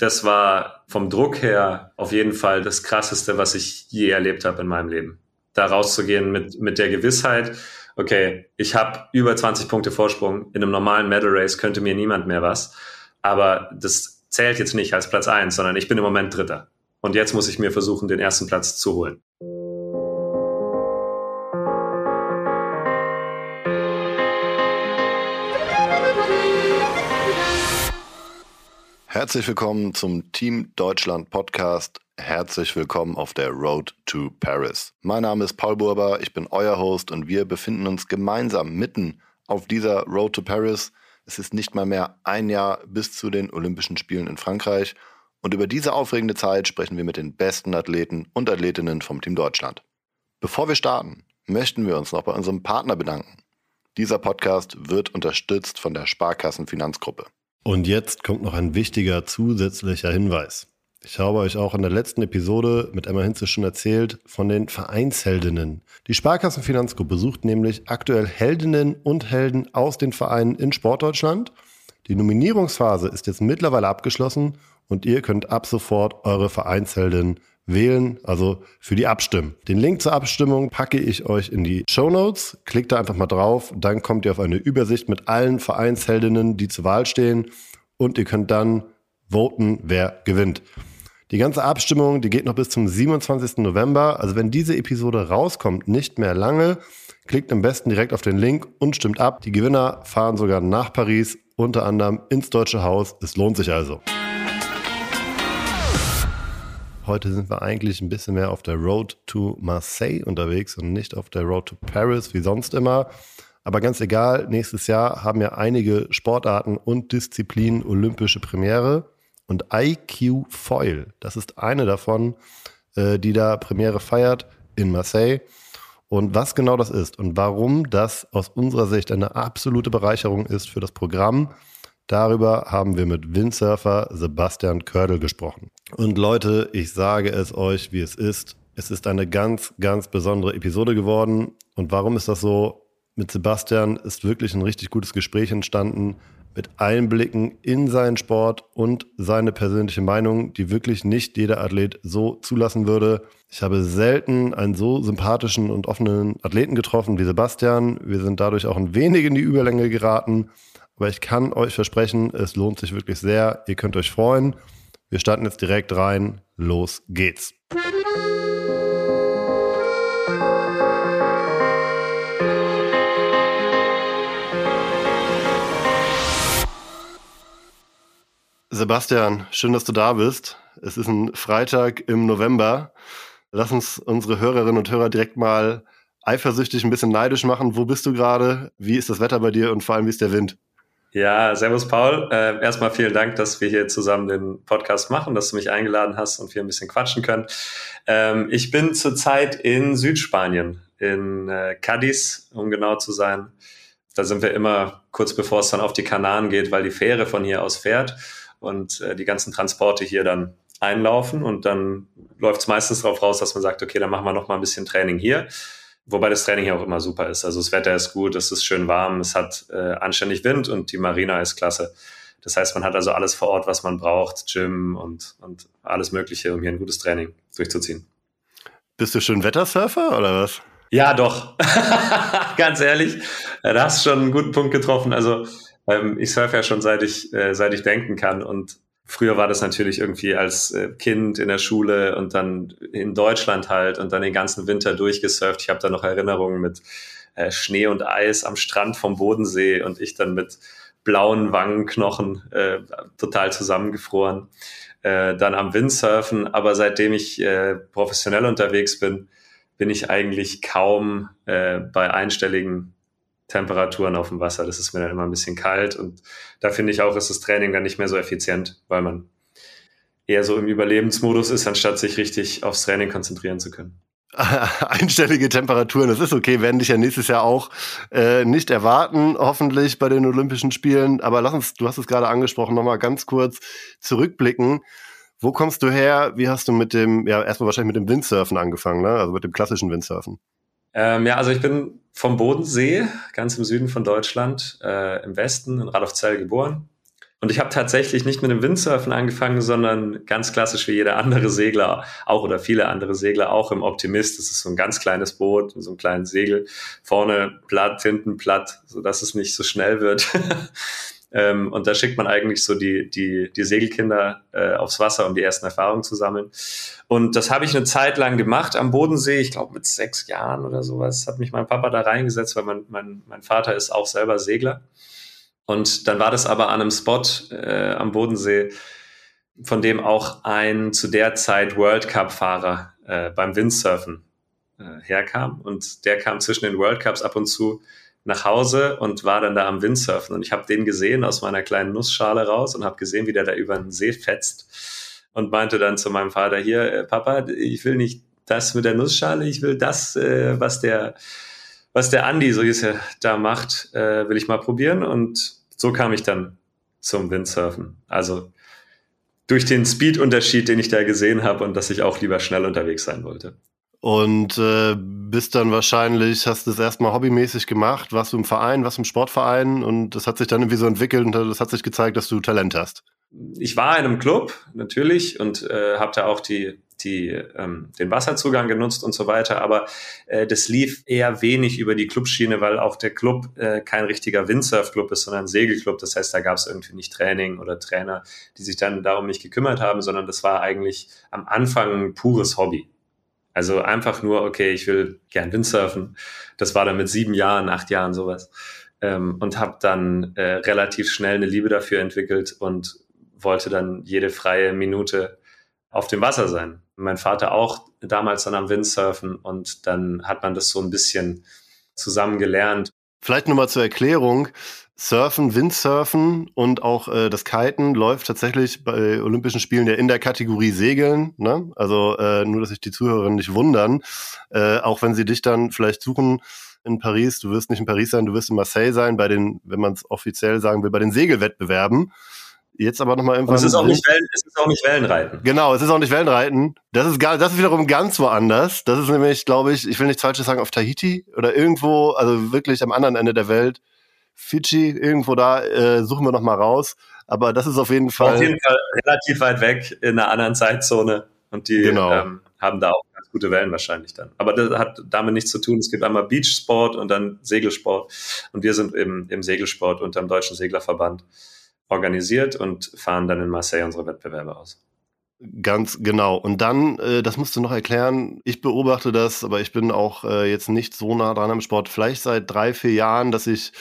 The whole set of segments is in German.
das war vom Druck her auf jeden Fall das Krasseste, was ich je erlebt habe in meinem Leben. Da rauszugehen mit, mit der Gewissheit, okay, ich habe über 20 Punkte Vorsprung. In einem normalen Medal Race könnte mir niemand mehr was. Aber das zählt jetzt nicht als Platz eins, sondern ich bin im Moment Dritter. Und jetzt muss ich mir versuchen, den ersten Platz zu holen. Herzlich willkommen zum Team Deutschland Podcast. Herzlich willkommen auf der Road to Paris. Mein Name ist Paul Burber, ich bin euer Host und wir befinden uns gemeinsam mitten auf dieser Road to Paris. Es ist nicht mal mehr ein Jahr bis zu den Olympischen Spielen in Frankreich und über diese aufregende Zeit sprechen wir mit den besten Athleten und Athletinnen vom Team Deutschland. Bevor wir starten, möchten wir uns noch bei unserem Partner bedanken. Dieser Podcast wird unterstützt von der Sparkassen Finanzgruppe. Und jetzt kommt noch ein wichtiger zusätzlicher Hinweis. Ich habe euch auch in der letzten Episode mit Emma Hinze schon erzählt von den Vereinsheldinnen. Die Sparkassenfinanzgruppe sucht nämlich aktuell Heldinnen und Helden aus den Vereinen in Sportdeutschland. Die Nominierungsphase ist jetzt mittlerweile abgeschlossen und ihr könnt ab sofort eure Vereinsheldin wählen, also für die Abstimmen. Den Link zur Abstimmung packe ich euch in die Show Notes. Klickt da einfach mal drauf, dann kommt ihr auf eine Übersicht mit allen Vereinsheldinnen, die zur Wahl stehen und ihr könnt dann voten, wer gewinnt. Die ganze Abstimmung, die geht noch bis zum 27. November. Also wenn diese Episode rauskommt, nicht mehr lange. Klickt am besten direkt auf den Link und stimmt ab. Die Gewinner fahren sogar nach Paris, unter anderem ins Deutsche Haus. Es lohnt sich also. Heute sind wir eigentlich ein bisschen mehr auf der Road to Marseille unterwegs und nicht auf der Road to Paris wie sonst immer. Aber ganz egal, nächstes Jahr haben ja einige Sportarten und Disziplinen olympische Premiere. Und IQ Foil, das ist eine davon, äh, die da Premiere feiert in Marseille. Und was genau das ist und warum das aus unserer Sicht eine absolute Bereicherung ist für das Programm, Darüber haben wir mit Windsurfer Sebastian Kördel gesprochen. Und Leute, ich sage es euch, wie es ist. Es ist eine ganz, ganz besondere Episode geworden. Und warum ist das so? Mit Sebastian ist wirklich ein richtig gutes Gespräch entstanden mit Einblicken in seinen Sport und seine persönliche Meinung, die wirklich nicht jeder Athlet so zulassen würde. Ich habe selten einen so sympathischen und offenen Athleten getroffen wie Sebastian. Wir sind dadurch auch ein wenig in die Überlänge geraten. Aber ich kann euch versprechen, es lohnt sich wirklich sehr. Ihr könnt euch freuen. Wir starten jetzt direkt rein. Los geht's. Sebastian, schön, dass du da bist. Es ist ein Freitag im November. Lass uns unsere Hörerinnen und Hörer direkt mal eifersüchtig ein bisschen neidisch machen. Wo bist du gerade? Wie ist das Wetter bei dir und vor allem wie ist der Wind? Ja, Servus Paul. Äh, erstmal vielen Dank, dass wir hier zusammen den Podcast machen, dass du mich eingeladen hast und wir ein bisschen quatschen können. Ähm, ich bin zurzeit in Südspanien, in äh, Cadiz, um genau zu sein. Da sind wir immer kurz bevor es dann auf die Kanaren geht, weil die Fähre von hier aus fährt und äh, die ganzen Transporte hier dann einlaufen und dann läuft es meistens darauf raus, dass man sagt, okay, dann machen wir noch mal ein bisschen Training hier Wobei das Training hier auch immer super ist. Also das Wetter ist gut, es ist schön warm, es hat äh, anständig Wind und die Marina ist klasse. Das heißt, man hat also alles vor Ort, was man braucht, Gym und, und alles Mögliche, um hier ein gutes Training durchzuziehen. Bist du schon Wettersurfer oder was? Ja, doch. Ganz ehrlich, da hast du schon einen guten Punkt getroffen. Also ähm, ich surfe ja schon seit ich, äh, seit ich denken kann und Früher war das natürlich irgendwie als äh, Kind in der Schule und dann in Deutschland halt und dann den ganzen Winter durchgesurft. Ich habe da noch Erinnerungen mit äh, Schnee und Eis am Strand vom Bodensee und ich dann mit blauen Wangenknochen äh, total zusammengefroren. Äh, dann am Windsurfen, aber seitdem ich äh, professionell unterwegs bin, bin ich eigentlich kaum bei einstelligen Temperaturen auf dem Wasser. Das ist mir dann immer ein bisschen kalt und da finde ich auch, ist das Training dann nicht mehr so effizient, weil man eher so im Überlebensmodus ist, anstatt sich richtig aufs Training konzentrieren zu können. Einstellige Temperaturen, das ist okay, werden dich ja nächstes Jahr auch äh, nicht erwarten, hoffentlich bei den Olympischen Spielen. Aber lass uns, du hast es gerade angesprochen, nochmal ganz kurz zurückblicken. Wo kommst du her? Wie hast du mit dem, ja, erstmal wahrscheinlich mit dem Windsurfen angefangen, ne? Also mit dem klassischen Windsurfen. Ähm, ja, also ich bin vom Bodensee, ganz im Süden von Deutschland, äh, im Westen, in Radolfzell geboren. Und ich habe tatsächlich nicht mit dem Windsurfen angefangen, sondern ganz klassisch wie jeder andere Segler auch oder viele andere Segler auch im Optimist. Das ist so ein ganz kleines Boot, so ein kleines Segel, vorne platt, hinten platt, so dass es nicht so schnell wird. ähm, und da schickt man eigentlich so die, die, die Segelkinder äh, aufs Wasser, um die ersten Erfahrungen zu sammeln. Und das habe ich eine Zeit lang gemacht am Bodensee, ich glaube mit sechs Jahren oder sowas, hat mich mein Papa da reingesetzt, weil mein, mein, mein Vater ist auch selber Segler. Und dann war das aber an einem Spot äh, am Bodensee, von dem auch ein zu der Zeit World Cup-Fahrer äh, beim Windsurfen äh, herkam. Und der kam zwischen den World Cups ab und zu nach Hause und war dann da am Windsurfen. Und ich habe den gesehen aus meiner kleinen Nussschale raus und habe gesehen, wie der da über den See fetzt. Und meinte dann zu meinem Vater, hier, äh, Papa, ich will nicht das mit der Nussschale, ich will das, äh, was der was der Andi, so er, da macht, äh, will ich mal probieren. Und so kam ich dann zum Windsurfen. Also durch den Speed-Unterschied, den ich da gesehen habe und dass ich auch lieber schnell unterwegs sein wollte. Und äh, bist dann wahrscheinlich, hast du das erstmal hobbymäßig gemacht, warst du im Verein, warst im Sportverein und das hat sich dann irgendwie so entwickelt und das hat sich gezeigt, dass du Talent hast. Ich war in einem Club, natürlich, und äh, habe da auch die die, ähm, den Wasserzugang genutzt und so weiter. Aber äh, das lief eher wenig über die Clubschiene, weil auch der Club äh, kein richtiger Windsurf-Club ist, sondern ein Segelclub. Das heißt, da gab es irgendwie nicht Training oder Trainer, die sich dann darum nicht gekümmert haben, sondern das war eigentlich am Anfang ein pures Hobby. Also einfach nur, okay, ich will gern Windsurfen. Das war dann mit sieben Jahren, acht Jahren sowas. Ähm, und habe dann äh, relativ schnell eine Liebe dafür entwickelt und wollte dann jede freie Minute auf dem Wasser sein mein Vater auch damals dann am Windsurfen und dann hat man das so ein bisschen zusammen gelernt. Vielleicht nochmal zur Erklärung. Surfen, Windsurfen und auch äh, das Kiten läuft tatsächlich bei Olympischen Spielen ja in der Kategorie Segeln. Ne? Also äh, nur, dass sich die Zuhörerinnen nicht wundern. Äh, auch wenn sie dich dann vielleicht suchen in Paris, du wirst nicht in Paris sein, du wirst in Marseille sein, bei den, wenn man es offiziell sagen will, bei den Segelwettbewerben. Jetzt aber nochmal irgendwann. es ist, auch nicht Wellen, es ist auch nicht Wellenreiten. Genau, es ist auch nicht Wellenreiten. Das ist, gar, das ist wiederum ganz woanders. Das ist nämlich, glaube ich, ich will nichts Falsches sagen, auf Tahiti oder irgendwo, also wirklich am anderen Ende der Welt. Fidschi, irgendwo da, äh, suchen wir nochmal raus. Aber das ist auf jeden Fall. Auf jeden Fall relativ weit weg in einer anderen Zeitzone. Und die genau. ähm, haben da auch ganz gute Wellen wahrscheinlich dann. Aber das hat damit nichts zu tun. Es gibt einmal Beachsport und dann Segelsport. Und wir sind im, im Segelsport unter dem Deutschen Seglerverband organisiert und fahren dann in Marseille unsere Wettbewerbe aus. Ganz genau. Und dann, äh, das musst du noch erklären, ich beobachte das, aber ich bin auch äh, jetzt nicht so nah dran am Sport, vielleicht seit drei, vier Jahren, dass ich,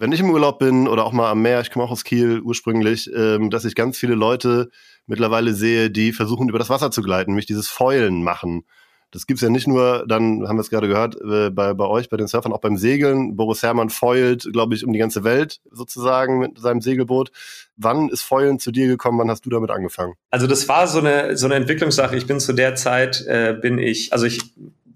wenn ich im Urlaub bin oder auch mal am Meer, ich komme auch aus Kiel ursprünglich, ähm, dass ich ganz viele Leute mittlerweile sehe, die versuchen, über das Wasser zu gleiten, mich dieses Fäulen machen. Das gibt's ja nicht nur, dann haben wir es gerade gehört, äh, bei, bei euch, bei den Surfern, auch beim Segeln. Boris Herrmann foilt, glaube ich, um die ganze Welt sozusagen mit seinem Segelboot. Wann ist Foilen zu dir gekommen? Wann hast du damit angefangen? Also das war so eine, so eine Entwicklungssache. Ich bin zu der Zeit, äh, bin ich, also ich,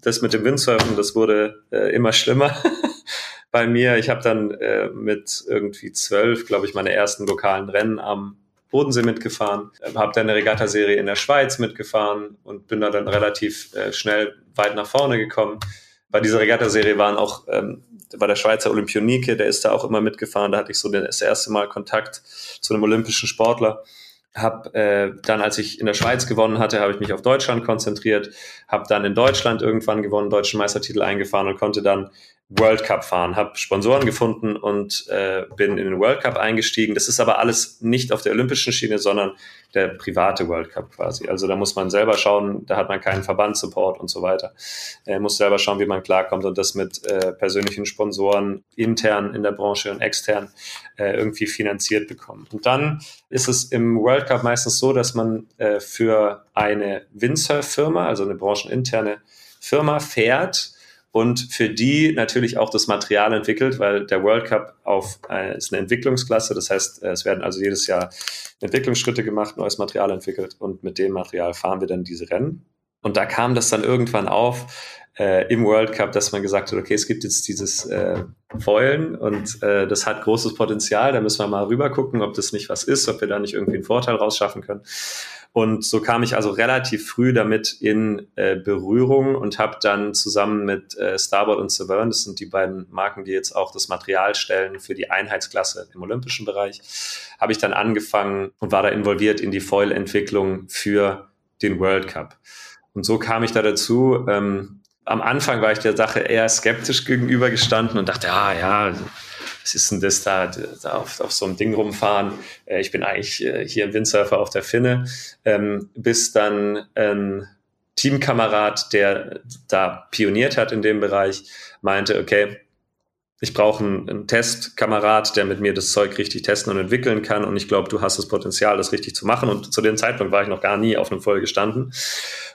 das mit dem Windsurfen, das wurde äh, immer schlimmer. bei mir. Ich habe dann äh, mit irgendwie zwölf, glaube ich, meine ersten lokalen Rennen am Bodensee mitgefahren, habe dann eine Regattaserie in der Schweiz mitgefahren und bin da dann relativ äh, schnell weit nach vorne gekommen. Bei dieser Regattaserie waren auch, ähm, war der Schweizer Olympionike, der ist da auch immer mitgefahren. Da hatte ich so das erste Mal Kontakt zu einem olympischen Sportler. Hab äh, dann, als ich in der Schweiz gewonnen hatte, habe ich mich auf Deutschland konzentriert, habe dann in Deutschland irgendwann gewonnen, deutschen Meistertitel eingefahren und konnte dann World Cup fahren, habe Sponsoren gefunden und äh, bin in den World Cup eingestiegen. Das ist aber alles nicht auf der olympischen Schiene, sondern der private World Cup quasi. Also da muss man selber schauen, da hat man keinen Verbandsupport und so weiter. Er muss selber schauen, wie man klarkommt und das mit äh, persönlichen Sponsoren intern in der Branche und extern äh, irgendwie finanziert bekommen. Und dann ist es im World Cup meistens so, dass man äh, für eine Windsurf-Firma, also eine brancheninterne Firma, fährt und für die natürlich auch das Material entwickelt, weil der World Cup auf äh, ist eine Entwicklungsklasse, das heißt, äh, es werden also jedes Jahr Entwicklungsschritte gemacht, neues Material entwickelt und mit dem Material fahren wir dann diese Rennen. Und da kam das dann irgendwann auf äh, im World Cup, dass man gesagt hat, okay, es gibt jetzt dieses äh, Foilen und äh, das hat großes Potenzial, da müssen wir mal rüber gucken, ob das nicht was ist, ob wir da nicht irgendwie einen Vorteil rausschaffen können. Und so kam ich also relativ früh damit in äh, Berührung und habe dann zusammen mit äh, Starboard und Severn, das sind die beiden Marken, die jetzt auch das Material stellen für die Einheitsklasse im olympischen Bereich, habe ich dann angefangen und war da involviert in die Foil-Entwicklung für den World Cup. Und so kam ich da dazu. Ähm, am Anfang war ich der Sache eher skeptisch gegenübergestanden und dachte, ah ja, was ist denn das da, da auf, auf so einem Ding rumfahren? Äh, ich bin eigentlich äh, hier ein Windsurfer auf der Finne. Ähm, bis dann ein Teamkamerad, der da pioniert hat in dem Bereich, meinte, okay, ich brauche einen, einen Testkamerad, der mit mir das Zeug richtig testen und entwickeln kann. Und ich glaube, du hast das Potenzial, das richtig zu machen. Und zu dem Zeitpunkt war ich noch gar nie auf einem Voll gestanden.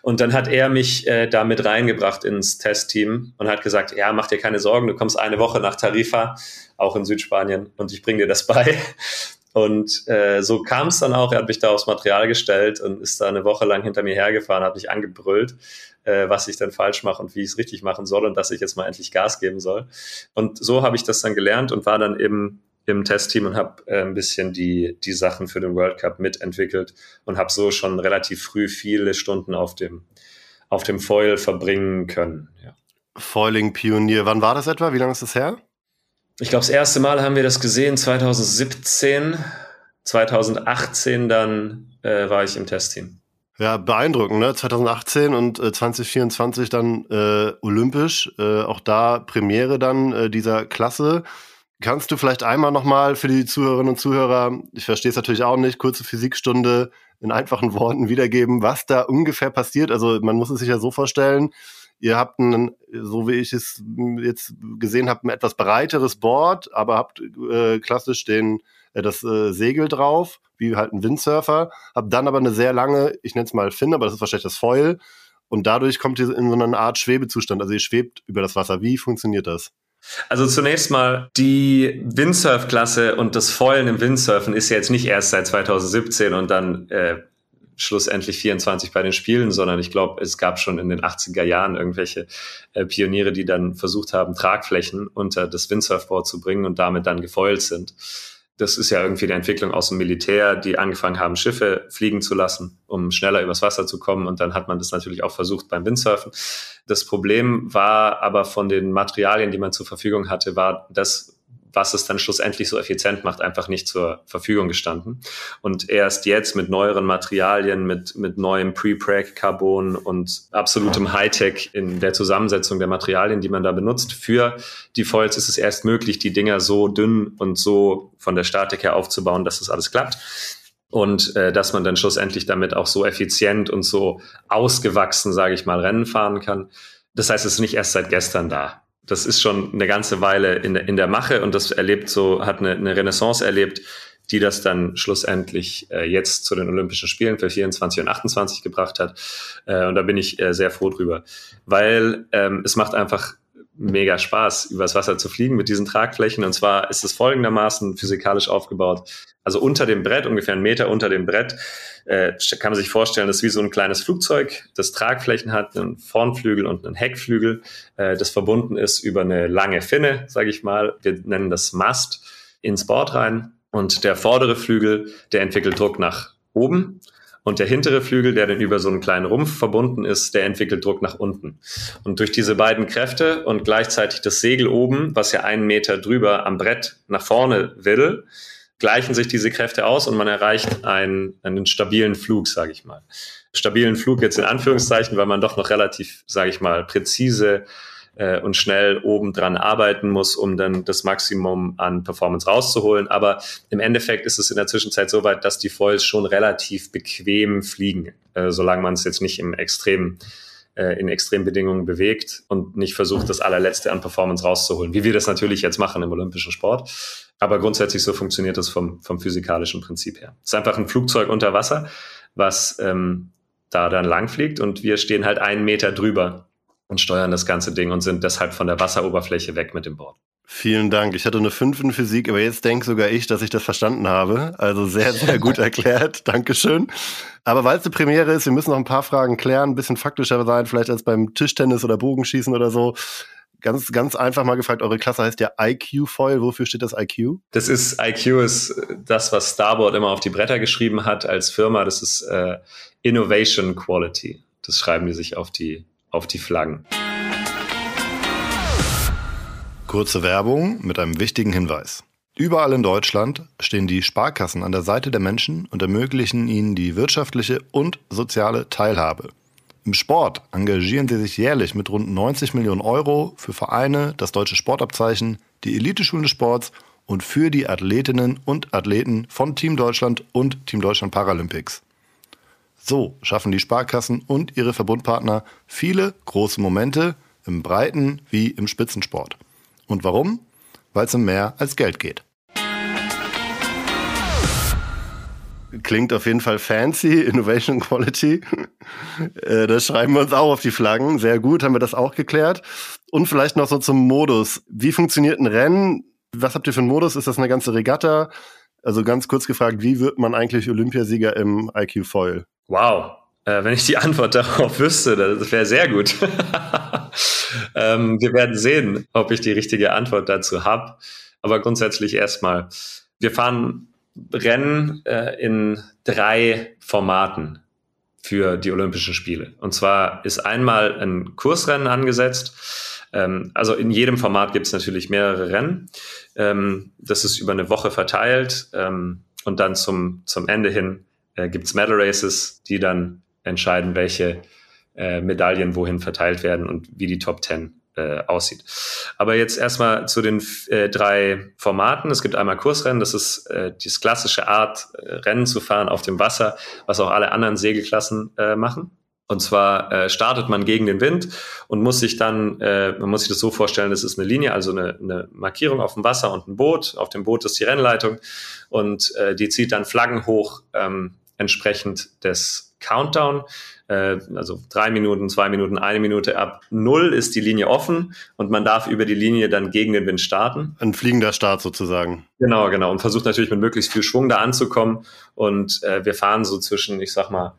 Und dann hat er mich äh, da mit reingebracht ins Testteam und hat gesagt, ja, mach dir keine Sorgen, du kommst eine Woche nach Tarifa, auch in Südspanien, und ich bringe dir das bei. Und äh, so kam es dann auch. Er hat mich da aufs Material gestellt und ist da eine Woche lang hinter mir hergefahren, hat mich angebrüllt, äh, was ich denn falsch mache und wie ich es richtig machen soll und dass ich jetzt mal endlich Gas geben soll. Und so habe ich das dann gelernt und war dann eben im Testteam und habe äh, ein bisschen die, die Sachen für den World Cup mitentwickelt und habe so schon relativ früh viele Stunden auf dem, auf dem Foil verbringen können. Ja. Foiling-Pionier, wann war das etwa? Wie lange ist das her? Ich glaube, das erste Mal haben wir das gesehen 2017. 2018 dann äh, war ich im Testteam. Ja, beeindruckend, ne? 2018 und äh, 2024 dann äh, olympisch. Äh, auch da Premiere dann äh, dieser Klasse. Kannst du vielleicht einmal nochmal für die Zuhörerinnen und Zuhörer, ich verstehe es natürlich auch nicht, kurze Physikstunde in einfachen Worten wiedergeben, was da ungefähr passiert? Also man muss es sich ja so vorstellen, Ihr habt ein, so wie ich es jetzt gesehen habe, ein etwas breiteres Board, aber habt äh, klassisch den, äh, das äh, Segel drauf, wie halt ein Windsurfer. Habt dann aber eine sehr lange, ich nenne es mal Fin, aber das ist wahrscheinlich das Foil. Und dadurch kommt ihr in so eine Art Schwebezustand. Also ihr schwebt über das Wasser. Wie funktioniert das? Also zunächst mal, die Windsurf-Klasse und das Foilen im Windsurfen ist ja jetzt nicht erst seit 2017 und dann äh, schlussendlich 24 bei den Spielen, sondern ich glaube, es gab schon in den 80er Jahren irgendwelche äh, Pioniere, die dann versucht haben, Tragflächen unter das Windsurfboard zu bringen und damit dann gefoilt sind. Das ist ja irgendwie die Entwicklung aus dem Militär, die angefangen haben, Schiffe fliegen zu lassen, um schneller übers Wasser zu kommen. Und dann hat man das natürlich auch versucht beim Windsurfen. Das Problem war aber von den Materialien, die man zur Verfügung hatte, war das, was es dann schlussendlich so effizient macht, einfach nicht zur Verfügung gestanden. Und erst jetzt mit neueren Materialien, mit, mit neuem Pre-Preg-Carbon und absolutem Hightech in der Zusammensetzung der Materialien, die man da benutzt, für die Foils ist es erst möglich, die Dinger so dünn und so von der Statik her aufzubauen, dass das alles klappt und äh, dass man dann schlussendlich damit auch so effizient und so ausgewachsen, sage ich mal, Rennen fahren kann. Das heißt, es ist nicht erst seit gestern da das ist schon eine ganze Weile in, in der Mache und das erlebt so, hat eine, eine Renaissance erlebt, die das dann schlussendlich äh, jetzt zu den Olympischen Spielen für 24 und 28 gebracht hat. Äh, und da bin ich äh, sehr froh drüber, weil ähm, es macht einfach mega Spaß, übers Wasser zu fliegen mit diesen Tragflächen. Und zwar ist es folgendermaßen physikalisch aufgebaut. Also unter dem Brett, ungefähr einen Meter unter dem Brett, äh, kann man sich vorstellen, das ist wie so ein kleines Flugzeug, das Tragflächen hat, einen Vornflügel und einen Heckflügel, äh, das verbunden ist über eine lange Finne, sage ich mal. Wir nennen das Mast ins Board rein. Und der vordere Flügel, der entwickelt Druck nach oben und der hintere Flügel, der dann über so einen kleinen Rumpf verbunden ist, der entwickelt Druck nach unten. Und durch diese beiden Kräfte und gleichzeitig das Segel oben, was ja einen Meter drüber am Brett nach vorne will, gleichen sich diese Kräfte aus und man erreicht einen, einen stabilen Flug, sage ich mal. Stabilen Flug jetzt in Anführungszeichen, weil man doch noch relativ, sage ich mal, präzise äh, und schnell obendran arbeiten muss, um dann das Maximum an Performance rauszuholen. Aber im Endeffekt ist es in der Zwischenzeit so weit, dass die Foils schon relativ bequem fliegen, äh, solange man es jetzt nicht im extremen äh, in Extrembedingungen bewegt und nicht versucht, das allerletzte an Performance rauszuholen, wie wir das natürlich jetzt machen im olympischen Sport. Aber grundsätzlich so funktioniert das vom, vom physikalischen Prinzip her. Es ist einfach ein Flugzeug unter Wasser, was ähm, da dann lang fliegt und wir stehen halt einen Meter drüber und steuern das ganze Ding und sind deshalb von der Wasseroberfläche weg mit dem Board. Vielen Dank. Ich hatte eine 5 in Physik, aber jetzt denke sogar ich, dass ich das verstanden habe. Also sehr, sehr gut erklärt. Dankeschön. Aber weil es eine Premiere ist, wir müssen noch ein paar Fragen klären, ein bisschen faktischer sein, vielleicht als beim Tischtennis oder Bogenschießen oder so. ganz, ganz einfach mal gefragt, eure Klasse heißt ja IQ Foil. Wofür steht das IQ? Das ist, IQ ist das, was Starboard immer auf die Bretter geschrieben hat als Firma. Das ist äh, Innovation Quality. Das schreiben die sich auf die, auf die Flaggen. Kurze Werbung mit einem wichtigen Hinweis. Überall in Deutschland stehen die Sparkassen an der Seite der Menschen und ermöglichen ihnen die wirtschaftliche und soziale Teilhabe. Im Sport engagieren sie sich jährlich mit rund 90 Millionen Euro für Vereine, das deutsche Sportabzeichen, die Eliteschulen des Sports und für die Athletinnen und Athleten von Team Deutschland und Team Deutschland Paralympics. So schaffen die Sparkassen und ihre Verbundpartner viele große Momente im Breiten wie im Spitzensport. Und warum? Weil es um mehr als Geld geht. Klingt auf jeden Fall fancy, Innovation Quality. Äh, das schreiben wir uns auch auf die Flaggen. Sehr gut, haben wir das auch geklärt. Und vielleicht noch so zum Modus. Wie funktioniert ein Rennen? Was habt ihr für einen Modus? Ist das eine ganze Regatta? Also ganz kurz gefragt, wie wird man eigentlich Olympiasieger im IQ Foil? Wow, äh, wenn ich die Antwort darauf wüsste, das wäre sehr gut. ähm, wir werden sehen, ob ich die richtige Antwort dazu habe. Aber grundsätzlich erstmal, wir fahren Rennen äh, in drei Formaten für die Olympischen Spiele. Und zwar ist einmal ein Kursrennen angesetzt. Ähm, also in jedem Format gibt es natürlich mehrere Rennen. Ähm, das ist über eine Woche verteilt. Ähm, und dann zum, zum Ende hin äh, gibt es Medal Races, die dann entscheiden, welche äh, Medaillen wohin verteilt werden und wie die Top Ten äh, aussieht. Aber jetzt erstmal zu den äh, drei Formaten. Es gibt einmal Kursrennen, das ist äh, die klassische Art, äh, Rennen zu fahren auf dem Wasser, was auch alle anderen Segelklassen äh, machen. Und zwar äh, startet man gegen den Wind und muss sich dann, äh, man muss sich das so vorstellen, das ist eine Linie, also eine, eine Markierung auf dem Wasser und ein Boot. Auf dem Boot ist die Rennleitung und äh, die zieht dann Flaggen hoch ähm, entsprechend des Countdown. Äh, also drei Minuten, zwei Minuten, eine Minute ab null ist die Linie offen und man darf über die Linie dann gegen den Wind starten. Ein fliegender Start sozusagen. Genau, genau. Und versucht natürlich mit möglichst viel Schwung da anzukommen. Und äh, wir fahren so zwischen, ich sag mal,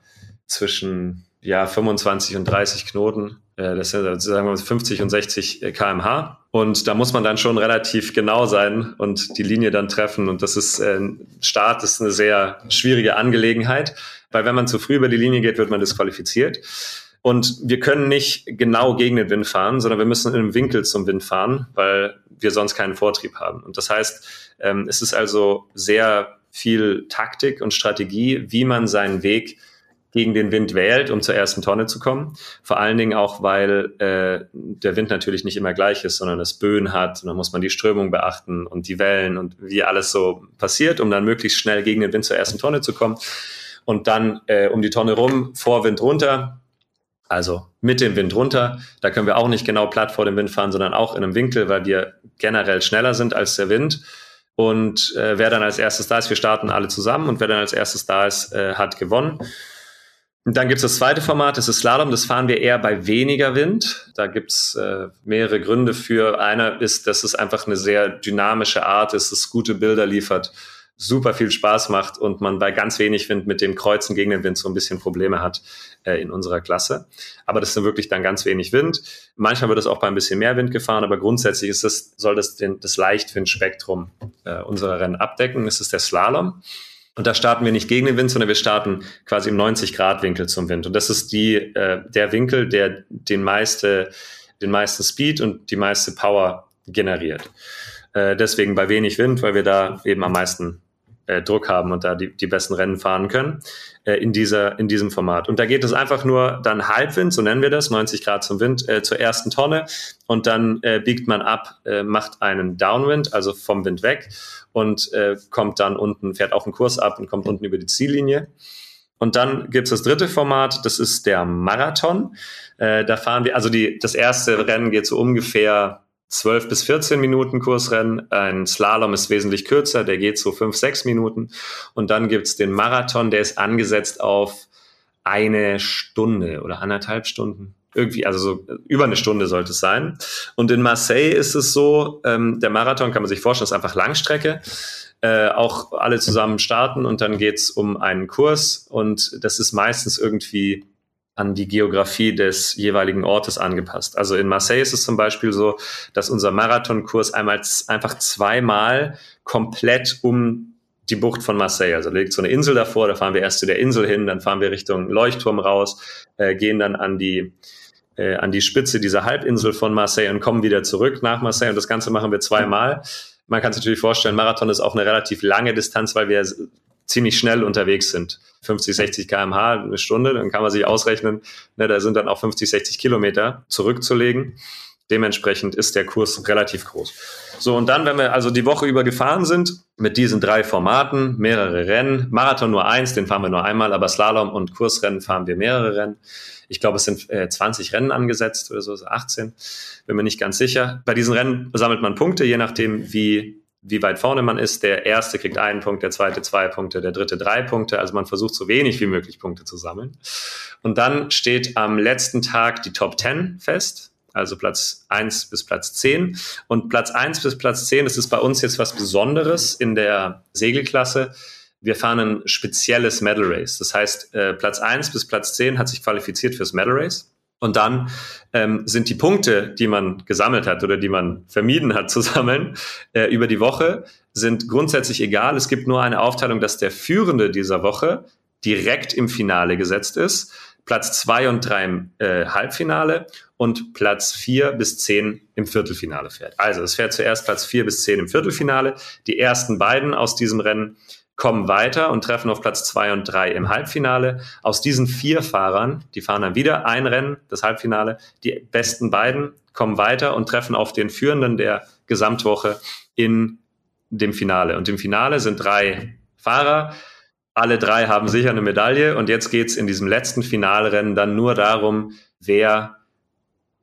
zwischen ja, 25 und 30 Knoten. Äh, das sind also, sagen wir mal 50 und 60 äh, kmh. Und da muss man dann schon relativ genau sein und die Linie dann treffen. Und das ist, äh, Start ist eine sehr schwierige Angelegenheit, weil wenn man zu früh über die Linie geht, wird man disqualifiziert. Und wir können nicht genau gegen den Wind fahren, sondern wir müssen in einem Winkel zum Wind fahren, weil wir sonst keinen Vortrieb haben. Und das heißt, ähm, es ist also sehr viel Taktik und Strategie, wie man seinen Weg gegen den Wind wählt, um zur ersten Tonne zu kommen. Vor allen Dingen auch, weil äh, der Wind natürlich nicht immer gleich ist, sondern es Böen hat und dann muss man die Strömung beachten und die Wellen und wie alles so passiert, um dann möglichst schnell gegen den Wind zur ersten Tonne zu kommen. Und dann äh, um die Tonne rum, vor Wind runter, also mit dem Wind runter. Da können wir auch nicht genau platt vor dem Wind fahren, sondern auch in einem Winkel, weil wir generell schneller sind als der Wind. Und äh, wer dann als erstes da ist, wir starten alle zusammen und wer dann als erstes da ist, äh, hat gewonnen. Und dann gibt es das zweite Format, das ist Slalom. Das fahren wir eher bei weniger Wind. Da gibt es äh, mehrere Gründe für. Einer ist, dass es einfach eine sehr dynamische Art ist, es gute Bilder liefert, super viel Spaß macht und man bei ganz wenig Wind mit dem Kreuzen gegen den Wind so ein bisschen Probleme hat äh, in unserer Klasse. Aber das ist wirklich dann ganz wenig Wind. Manchmal wird es auch bei ein bisschen mehr Wind gefahren, aber grundsätzlich ist das, soll das den, das Leichtwindspektrum äh, unserer Rennen abdecken. Das ist der Slalom. Und da starten wir nicht gegen den Wind, sondern wir starten quasi im 90-Grad-Winkel zum Wind. Und das ist die, äh, der Winkel, der den, meiste, den meisten Speed und die meiste Power generiert. Äh, deswegen bei wenig Wind, weil wir da eben am meisten äh, Druck haben und da die, die besten Rennen fahren können äh, in, dieser, in diesem Format. Und da geht es einfach nur dann Halbwind, so nennen wir das, 90 Grad zum Wind, äh, zur ersten Tonne und dann äh, biegt man ab, äh, macht einen Downwind, also vom Wind weg und äh, kommt dann unten, fährt auch einen Kurs ab und kommt unten über die Ziellinie. Und dann gibt's das dritte Format, das ist der Marathon. Äh, da fahren wir, also die, das erste Rennen geht so ungefähr 12 bis 14 Minuten Kursrennen. Ein Slalom ist wesentlich kürzer, der geht so 5, 6 Minuten. Und dann gibt's den Marathon, der ist angesetzt auf eine Stunde oder anderthalb Stunden. Irgendwie, also so über eine Stunde sollte es sein. Und in Marseille ist es so, ähm, der Marathon kann man sich vorstellen, ist einfach Langstrecke. Äh, auch alle zusammen starten und dann geht's um einen Kurs und das ist meistens irgendwie an die Geografie des jeweiligen Ortes angepasst. Also in Marseille ist es zum Beispiel so, dass unser Marathonkurs einmal einfach zweimal komplett um die Bucht von Marseille. Also liegt so eine Insel davor, da fahren wir erst zu der Insel hin, dann fahren wir Richtung Leuchtturm raus, äh, gehen dann an die äh, an die Spitze dieser Halbinsel von Marseille und kommen wieder zurück nach Marseille. Und das Ganze machen wir zweimal. Man kann sich natürlich vorstellen, Marathon ist auch eine relativ lange Distanz, weil wir ziemlich schnell unterwegs sind. 50, 60 kmh eine Stunde, dann kann man sich ausrechnen, ne, da sind dann auch 50, 60 Kilometer zurückzulegen. Dementsprechend ist der Kurs relativ groß. So, und dann, wenn wir also die Woche über gefahren sind, mit diesen drei Formaten, mehrere Rennen, Marathon nur eins, den fahren wir nur einmal, aber Slalom und Kursrennen fahren wir mehrere Rennen. Ich glaube, es sind äh, 20 Rennen angesetzt oder so, 18, bin mir nicht ganz sicher. Bei diesen Rennen sammelt man Punkte, je nachdem, wie wie weit vorne man ist. Der erste kriegt einen Punkt, der zweite zwei Punkte, der dritte drei Punkte. Also man versucht so wenig wie möglich Punkte zu sammeln. Und dann steht am letzten Tag die Top 10 fest. Also Platz eins bis Platz zehn Und Platz eins bis Platz zehn das ist bei uns jetzt was Besonderes in der Segelklasse. Wir fahren ein spezielles Medal Race. Das heißt, äh, Platz eins bis Platz zehn hat sich qualifiziert fürs Medal Race. Und dann ähm, sind die Punkte, die man gesammelt hat oder die man vermieden hat zu sammeln äh, über die Woche, sind grundsätzlich egal. Es gibt nur eine Aufteilung, dass der Führende dieser Woche direkt im Finale gesetzt ist, Platz zwei und drei im äh, Halbfinale und Platz vier bis zehn im Viertelfinale fährt. Also es fährt zuerst Platz vier bis zehn im Viertelfinale. Die ersten beiden aus diesem Rennen kommen weiter und treffen auf Platz zwei und drei im Halbfinale. Aus diesen vier Fahrern, die fahren dann wieder ein Rennen, das Halbfinale, die besten beiden kommen weiter und treffen auf den Führenden der Gesamtwoche in dem Finale. Und im Finale sind drei Fahrer. Alle drei haben sicher eine Medaille. Und jetzt geht's in diesem letzten Finalrennen dann nur darum, wer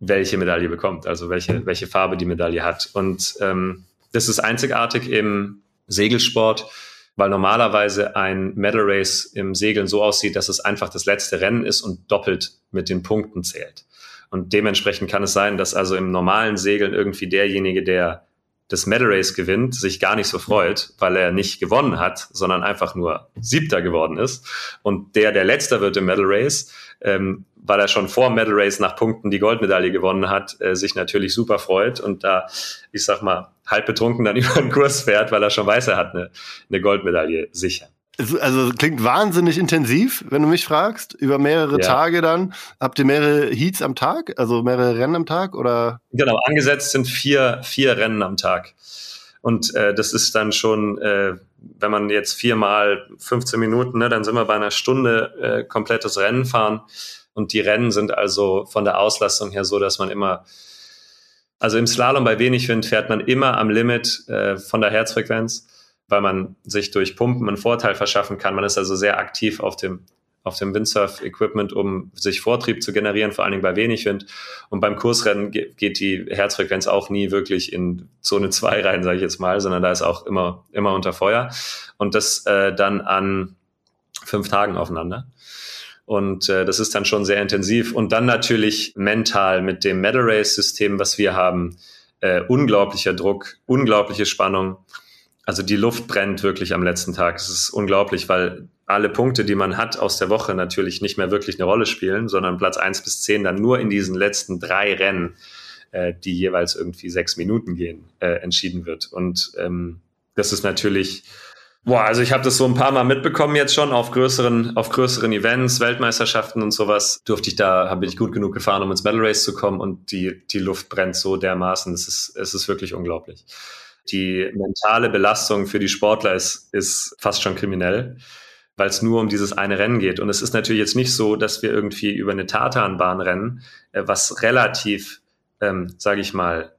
welche Medaille bekommt, also welche, welche Farbe die Medaille hat. Und ähm, das ist einzigartig im Segelsport weil normalerweise ein Medal Race im Segeln so aussieht, dass es einfach das letzte Rennen ist und doppelt mit den Punkten zählt. Und dementsprechend kann es sein, dass also im normalen Segeln irgendwie derjenige, der das Medal Race gewinnt, sich gar nicht so freut, weil er nicht gewonnen hat, sondern einfach nur Siebter geworden ist. Und der, der Letzter wird im Medal Race, ähm, weil er schon vor Medal Race nach Punkten die Goldmedaille gewonnen hat, äh, sich natürlich super freut und da, ich sag mal, halb betrunken dann über den Kurs fährt, weil er schon weiß, er hat eine, eine Goldmedaille sicher. Also klingt wahnsinnig intensiv, wenn du mich fragst. Über mehrere ja. Tage dann. Habt ihr mehrere Heats am Tag? Also mehrere Rennen am Tag? Oder? Genau, angesetzt sind vier, vier Rennen am Tag. Und äh, das ist dann schon, äh, wenn man jetzt viermal 15 Minuten, ne, dann sind wir bei einer Stunde äh, komplettes Rennen fahren. Und die Rennen sind also von der Auslastung her so, dass man immer, also im Slalom bei wenig Wind fährt man immer am Limit äh, von der Herzfrequenz, weil man sich durch Pumpen einen Vorteil verschaffen kann. Man ist also sehr aktiv auf dem auf dem Windsurf-Equipment, um sich Vortrieb zu generieren, vor allen Dingen bei wenig Wind. Und beim Kursrennen geht die Herzfrequenz auch nie wirklich in Zone 2 rein, sage ich jetzt mal, sondern da ist auch immer, immer unter Feuer. Und das äh, dann an fünf Tagen aufeinander. Und äh, das ist dann schon sehr intensiv. Und dann natürlich mental mit dem Medal Race-System, was wir haben, äh, unglaublicher Druck, unglaubliche Spannung. Also die Luft brennt wirklich am letzten Tag. Es ist unglaublich, weil alle Punkte, die man hat aus der Woche natürlich nicht mehr wirklich eine Rolle spielen, sondern Platz eins bis zehn dann nur in diesen letzten drei Rennen, äh, die jeweils irgendwie sechs Minuten gehen, äh, entschieden wird. Und ähm, das ist natürlich, boah, also ich habe das so ein paar Mal mitbekommen jetzt schon auf größeren, auf größeren Events, Weltmeisterschaften und sowas. Durfte ich da, habe ich gut genug gefahren, um ins Medal Race zu kommen und die, die Luft brennt so dermaßen. Es ist, es ist wirklich unglaublich. Die mentale Belastung für die Sportler ist, ist fast schon kriminell weil es nur um dieses eine Rennen geht. Und es ist natürlich jetzt nicht so, dass wir irgendwie über eine Tatanbahn rennen, äh, was relativ, ähm, sage ich mal,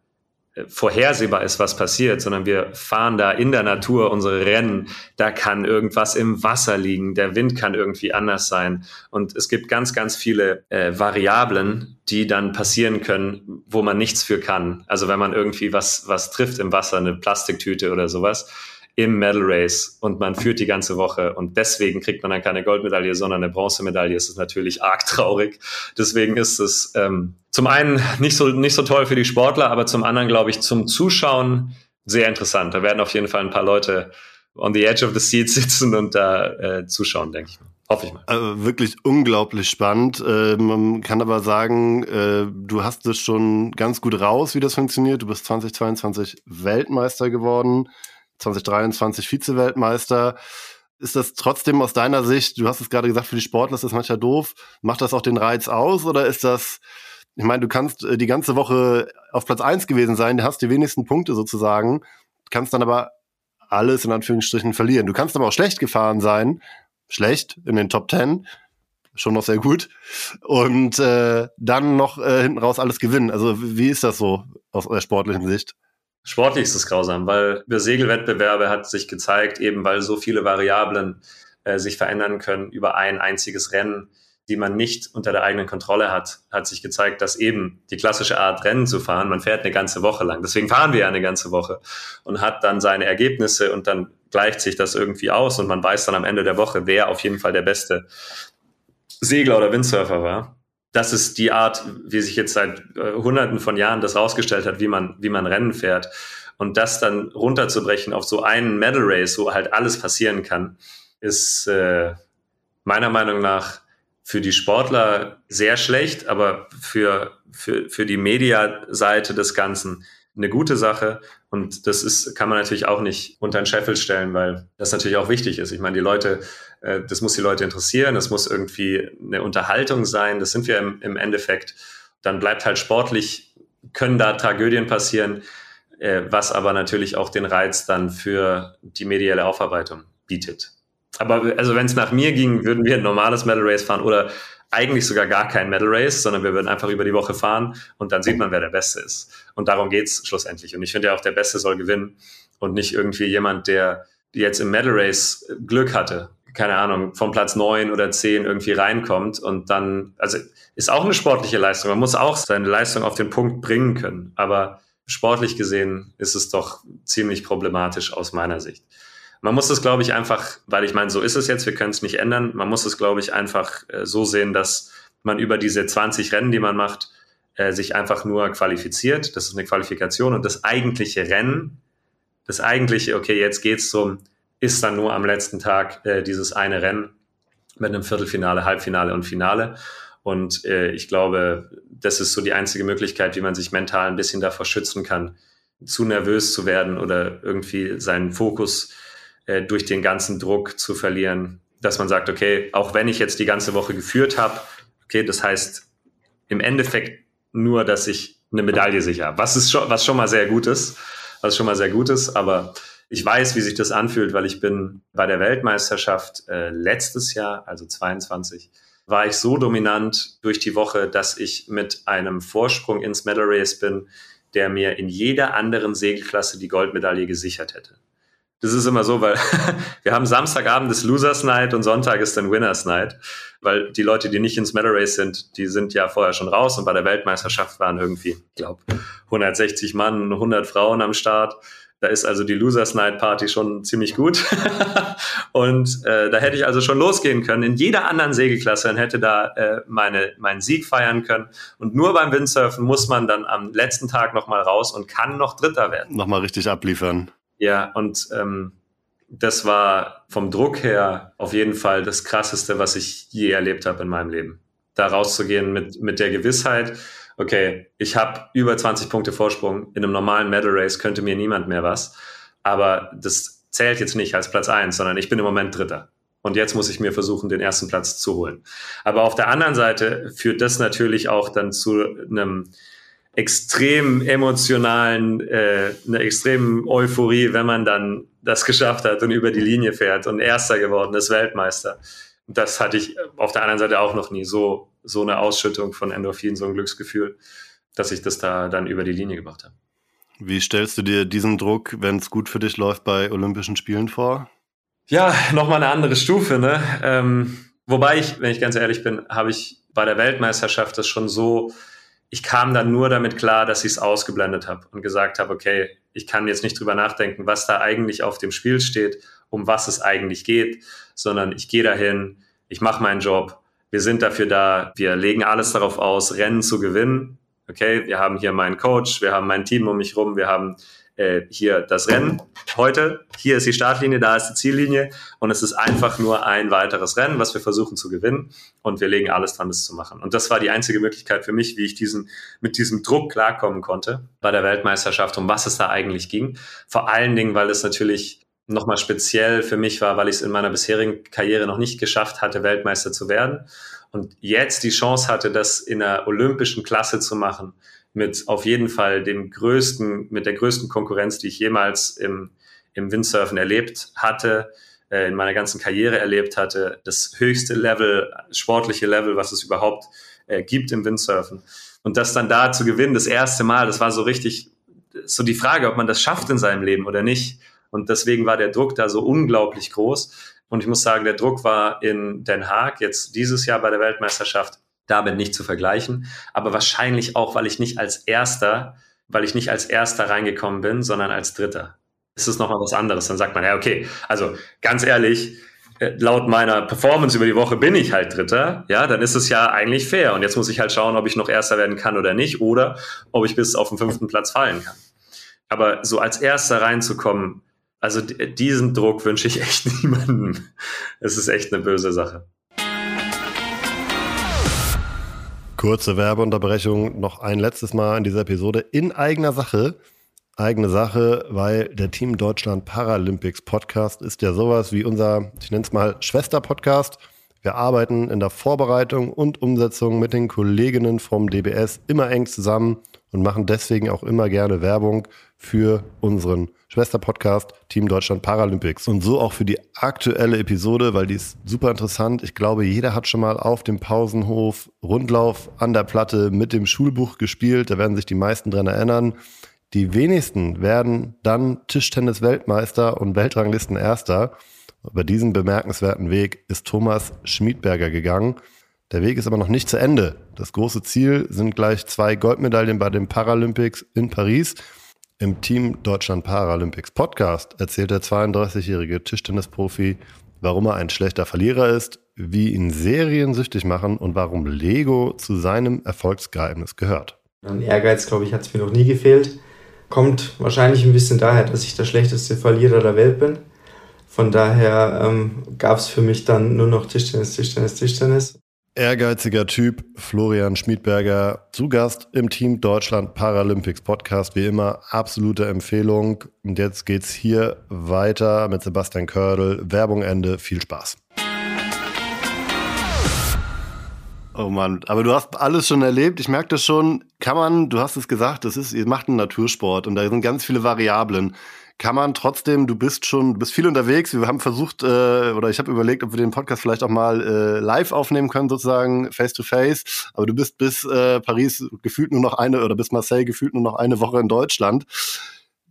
vorhersehbar ist, was passiert, sondern wir fahren da in der Natur unsere Rennen. Da kann irgendwas im Wasser liegen, der Wind kann irgendwie anders sein. Und es gibt ganz, ganz viele äh, Variablen, die dann passieren können, wo man nichts für kann. Also wenn man irgendwie was, was trifft im Wasser, eine Plastiktüte oder sowas, im Medal Race und man führt die ganze Woche und deswegen kriegt man dann keine Goldmedaille, sondern eine Bronzemedaille, ist es natürlich arg traurig. Deswegen ist es ähm, zum einen nicht so, nicht so toll für die Sportler, aber zum anderen, glaube ich, zum Zuschauen sehr interessant. Da werden auf jeden Fall ein paar Leute on the edge of the seat sitzen und da äh, zuschauen, denke ich mal. Hoffe ich mal. Also wirklich unglaublich spannend. Äh, man kann aber sagen, äh, du hast es schon ganz gut raus, wie das funktioniert. Du bist 2022 Weltmeister geworden, 2023 Vize-Weltmeister. Ist das trotzdem aus deiner Sicht, du hast es gerade gesagt, für die Sportler ist das manchmal doof, macht das auch den Reiz aus oder ist das, ich meine, du kannst äh, die ganze Woche auf Platz eins gewesen sein, du hast die wenigsten Punkte sozusagen, kannst dann aber alles in Anführungsstrichen verlieren. Du kannst aber auch schlecht gefahren sein, schlecht in den Top Ten, schon noch sehr gut. Und äh, dann noch äh, hinten raus alles gewinnen. Also wie ist das so aus der sportlichen Sicht? Sportlich ist es grausam, weil über Segelwettbewerbe hat sich gezeigt, eben weil so viele Variablen äh, sich verändern können über ein einziges Rennen, die man nicht unter der eigenen Kontrolle hat, hat sich gezeigt, dass eben die klassische Art Rennen zu fahren, man fährt eine ganze Woche lang. Deswegen fahren wir ja eine ganze Woche und hat dann seine Ergebnisse und dann gleicht sich das irgendwie aus und man weiß dann am Ende der Woche, wer auf jeden Fall der beste Segler oder Windsurfer war. Das ist die Art, wie sich jetzt seit äh, Hunderten von Jahren das rausgestellt hat, wie man, wie man Rennen fährt. Und das dann runterzubrechen auf so einen Medal Race, wo halt alles passieren kann, ist äh, meiner Meinung nach für die Sportler sehr schlecht, aber für, für, für die Mediaseite des Ganzen eine gute Sache. Und das ist, kann man natürlich auch nicht unter den Scheffel stellen, weil das natürlich auch wichtig ist. Ich meine, die Leute, äh, das muss die Leute interessieren, das muss irgendwie eine Unterhaltung sein, das sind wir im, im Endeffekt. Dann bleibt halt sportlich, können da Tragödien passieren, äh, was aber natürlich auch den Reiz dann für die mediale Aufarbeitung bietet. Aber also wenn es nach mir ging, würden wir ein normales Medal Race fahren oder eigentlich sogar gar kein Medal Race, sondern wir würden einfach über die Woche fahren und dann sieht man, wer der Beste ist. Und darum geht's schlussendlich. Und ich finde ja auch, der Beste soll gewinnen und nicht irgendwie jemand, der jetzt im Medal Race Glück hatte, keine Ahnung, von Platz neun oder zehn irgendwie reinkommt und dann, also ist auch eine sportliche Leistung. Man muss auch seine Leistung auf den Punkt bringen können. Aber sportlich gesehen ist es doch ziemlich problematisch aus meiner Sicht. Man muss es, glaube ich, einfach, weil ich meine, so ist es jetzt, wir können es nicht ändern. Man muss es, glaube ich, einfach äh, so sehen, dass man über diese 20 Rennen, die man macht, äh, sich einfach nur qualifiziert. Das ist eine Qualifikation und das eigentliche Rennen, das eigentliche, okay, jetzt geht's zum, ist dann nur am letzten Tag äh, dieses eine Rennen mit einem Viertelfinale, Halbfinale und Finale. Und äh, ich glaube, das ist so die einzige Möglichkeit, wie man sich mental ein bisschen davor schützen kann, zu nervös zu werden oder irgendwie seinen Fokus äh, durch den ganzen Druck zu verlieren, dass man sagt, okay, auch wenn ich jetzt die ganze Woche geführt habe, okay, das heißt im Endeffekt nur, dass ich eine Medaille sicher habe, was ist schon, was schon mal sehr gut ist, was schon mal sehr gut ist, aber ich weiß, wie sich das anfühlt, weil ich bin bei der Weltmeisterschaft äh, letztes Jahr, also 22, war ich so dominant durch die Woche, dass ich mit einem Vorsprung ins Medal Race bin, der mir in jeder anderen Segelklasse die Goldmedaille gesichert hätte das ist immer so, weil wir haben Samstagabend ist Losers Night und Sonntag ist dann Winners Night, weil die Leute, die nicht ins Medal Race sind, die sind ja vorher schon raus und bei der Weltmeisterschaft waren irgendwie, ich glaube, 160 Mann, 100 Frauen am Start. Da ist also die Losers Night Party schon ziemlich gut. und äh, da hätte ich also schon losgehen können in jeder anderen Segelklasse und hätte da äh, meine, meinen Sieg feiern können. Und nur beim Windsurfen muss man dann am letzten Tag nochmal raus und kann noch Dritter werden. Nochmal richtig abliefern. Ja, und ähm, das war vom Druck her auf jeden Fall das Krasseste, was ich je erlebt habe in meinem Leben. Da rauszugehen mit, mit der Gewissheit, okay, ich habe über 20 Punkte Vorsprung, in einem normalen Medal Race könnte mir niemand mehr was, aber das zählt jetzt nicht als Platz eins, sondern ich bin im Moment Dritter. Und jetzt muss ich mir versuchen, den ersten Platz zu holen. Aber auf der anderen Seite führt das natürlich auch dann zu einem extrem emotionalen, äh, eine extrem Euphorie, wenn man dann das geschafft hat und über die Linie fährt und Erster geworden ist, Weltmeister. Das hatte ich auf der anderen Seite auch noch nie. So, so eine Ausschüttung von Endorphin, so ein Glücksgefühl, dass ich das da dann über die Linie gebracht habe. Wie stellst du dir diesen Druck, wenn es gut für dich läuft, bei Olympischen Spielen vor? Ja, nochmal eine andere Stufe, ne? Ähm, wobei ich, wenn ich ganz ehrlich bin, habe ich bei der Weltmeisterschaft das schon so ich kam dann nur damit klar, dass ich es ausgeblendet habe und gesagt habe, okay, ich kann jetzt nicht drüber nachdenken, was da eigentlich auf dem Spiel steht, um was es eigentlich geht, sondern ich gehe dahin, ich mache meinen Job, wir sind dafür da, wir legen alles darauf aus, Rennen zu gewinnen. Okay, wir haben hier meinen Coach, wir haben mein Team um mich rum, wir haben äh, hier das Rennen heute, hier ist die Startlinie, da ist die Ziellinie und es ist einfach nur ein weiteres Rennen, was wir versuchen zu gewinnen und wir legen alles dran, das zu machen. Und das war die einzige Möglichkeit für mich, wie ich diesen, mit diesem Druck klarkommen konnte bei der Weltmeisterschaft, um was es da eigentlich ging. Vor allen Dingen, weil es natürlich nochmal speziell für mich war, weil ich es in meiner bisherigen Karriere noch nicht geschafft hatte, Weltmeister zu werden und jetzt die Chance hatte, das in einer olympischen Klasse zu machen mit auf jeden Fall dem größten, mit der größten Konkurrenz, die ich jemals im, im Windsurfen erlebt hatte, äh, in meiner ganzen Karriere erlebt hatte, das höchste Level, sportliche Level, was es überhaupt äh, gibt im Windsurfen. Und das dann da zu gewinnen, das erste Mal, das war so richtig, so die Frage, ob man das schafft in seinem Leben oder nicht. Und deswegen war der Druck da so unglaublich groß. Und ich muss sagen, der Druck war in Den Haag jetzt dieses Jahr bei der Weltmeisterschaft damit nicht zu vergleichen. Aber wahrscheinlich auch, weil ich nicht als Erster, weil ich nicht als Erster reingekommen bin, sondern als Dritter. Das ist nochmal was anderes. Dann sagt man, ja, okay, also ganz ehrlich, äh, laut meiner Performance über die Woche bin ich halt Dritter, ja, dann ist es ja eigentlich fair. Und jetzt muss ich halt schauen, ob ich noch Erster werden kann oder nicht oder ob ich bis auf den fünften Platz fallen kann. Aber so als Erster reinzukommen, also diesen Druck wünsche ich echt niemandem. Es ist echt eine böse Sache. Kurze Werbeunterbrechung, noch ein letztes Mal in dieser Episode in eigener Sache. Eigene Sache, weil der Team Deutschland Paralympics Podcast ist ja sowas wie unser, ich nenne es mal Schwester-Podcast. Wir arbeiten in der Vorbereitung und Umsetzung mit den Kolleginnen vom DBS immer eng zusammen und machen deswegen auch immer gerne Werbung für unseren Schwester-Podcast Team Deutschland Paralympics. Und so auch für die aktuelle Episode, weil die ist super interessant. Ich glaube, jeder hat schon mal auf dem Pausenhof Rundlauf an der Platte mit dem Schulbuch gespielt. Da werden sich die meisten dran erinnern. Die wenigsten werden dann Tischtennis-Weltmeister und Weltranglisten-Erster. Über diesen bemerkenswerten Weg ist Thomas Schmiedberger gegangen. Der Weg ist aber noch nicht zu Ende. Das große Ziel sind gleich zwei Goldmedaillen bei den Paralympics in Paris. Im Team Deutschland Paralympics Podcast erzählt der 32-jährige Tischtennisprofi, warum er ein schlechter Verlierer ist, wie ihn Serien süchtig machen und warum Lego zu seinem Erfolgsgeheimnis gehört. An Ehrgeiz, glaube ich, hat es mir noch nie gefehlt. Kommt wahrscheinlich ein bisschen daher, dass ich der schlechteste Verlierer der Welt bin. Von daher ähm, gab es für mich dann nur noch Tischtennis, Tischtennis, Tischtennis. Ehrgeiziger Typ, Florian Schmiedberger, zu Gast im Team Deutschland Paralympics Podcast. Wie immer, absolute Empfehlung. Und jetzt geht's hier weiter mit Sebastian Kördel. Werbung Ende. Viel Spaß. Oh Mann, aber du hast alles schon erlebt. Ich merke das schon. Kann man, du hast es gesagt, das ist, ihr macht einen Natursport und da sind ganz viele Variablen kann man trotzdem, du bist schon, du bist viel unterwegs. Wir haben versucht, äh, oder ich habe überlegt, ob wir den Podcast vielleicht auch mal äh, live aufnehmen können, sozusagen face to face. Aber du bist bis äh, Paris gefühlt nur noch eine oder bis Marseille gefühlt nur noch eine Woche in Deutschland.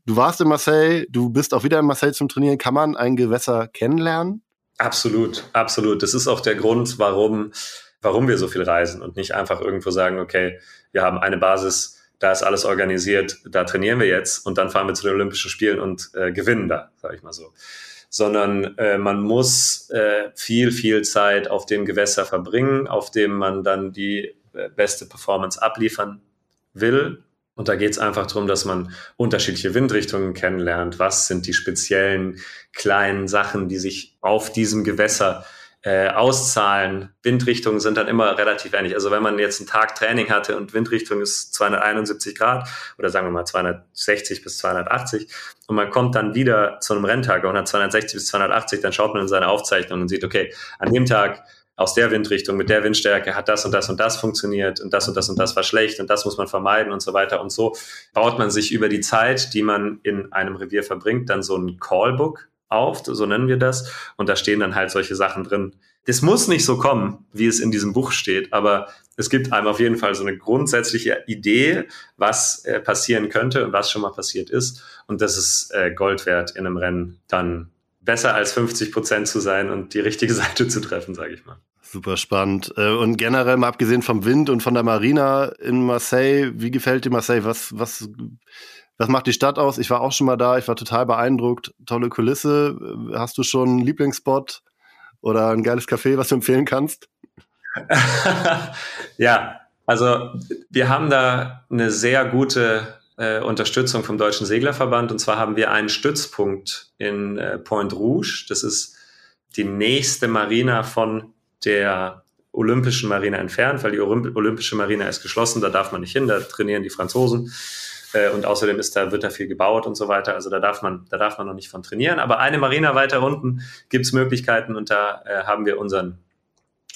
Du warst in Marseille, du bist auch wieder in Marseille zum Trainieren. Kann man ein Gewässer kennenlernen? Absolut, absolut. Das ist auch der Grund, warum, warum wir so viel reisen und nicht einfach irgendwo sagen, okay, wir haben eine Basis da ist alles organisiert, da trainieren wir jetzt und dann fahren wir zu den Olympischen Spielen und äh, gewinnen da, sage ich mal so. Sondern äh, man muss äh, viel, viel Zeit auf dem Gewässer verbringen, auf dem man dann die äh, beste Performance abliefern will. Und da geht es einfach darum, dass man unterschiedliche Windrichtungen kennenlernt. Was sind die speziellen kleinen Sachen, die sich auf diesem Gewässer äh, auszahlen. Windrichtungen sind dann immer relativ ähnlich. Also wenn man jetzt einen Tag Training hatte und Windrichtung ist 271 Grad oder sagen wir mal 260 bis 280 und man kommt dann wieder zu einem Renntag und hat 260 bis 280, dann schaut man in seine Aufzeichnung und sieht, okay, an dem Tag aus der Windrichtung, mit der Windstärke hat das und das und das funktioniert und das und das und das war schlecht und das muss man vermeiden und so weiter. Und so baut man sich über die Zeit, die man in einem Revier verbringt, dann so ein Callbook auf, so nennen wir das. Und da stehen dann halt solche Sachen drin. Das muss nicht so kommen, wie es in diesem Buch steht, aber es gibt einem auf jeden Fall so eine grundsätzliche Idee, was äh, passieren könnte und was schon mal passiert ist. Und das ist äh, Gold wert in einem Rennen, dann besser als 50 Prozent zu sein und die richtige Seite zu treffen, sage ich mal. Super spannend. Äh, und generell mal abgesehen vom Wind und von der Marina in Marseille, wie gefällt dir Marseille? Was, was was macht die Stadt aus? Ich war auch schon mal da, ich war total beeindruckt. Tolle Kulisse. Hast du schon einen Lieblingsspot oder ein geiles Café, was du empfehlen kannst? ja, also wir haben da eine sehr gute äh, Unterstützung vom Deutschen Seglerverband. Und zwar haben wir einen Stützpunkt in äh, Point Rouge. Das ist die nächste Marina von der Olympischen Marine entfernt, weil die Olympische Marine ist geschlossen, da darf man nicht hin, da trainieren die Franzosen. Äh, und außerdem ist da, wird da viel gebaut und so weiter. Also da darf man, da darf man noch nicht von trainieren. Aber eine Marina weiter unten gibt es Möglichkeiten und da äh, haben wir unseren,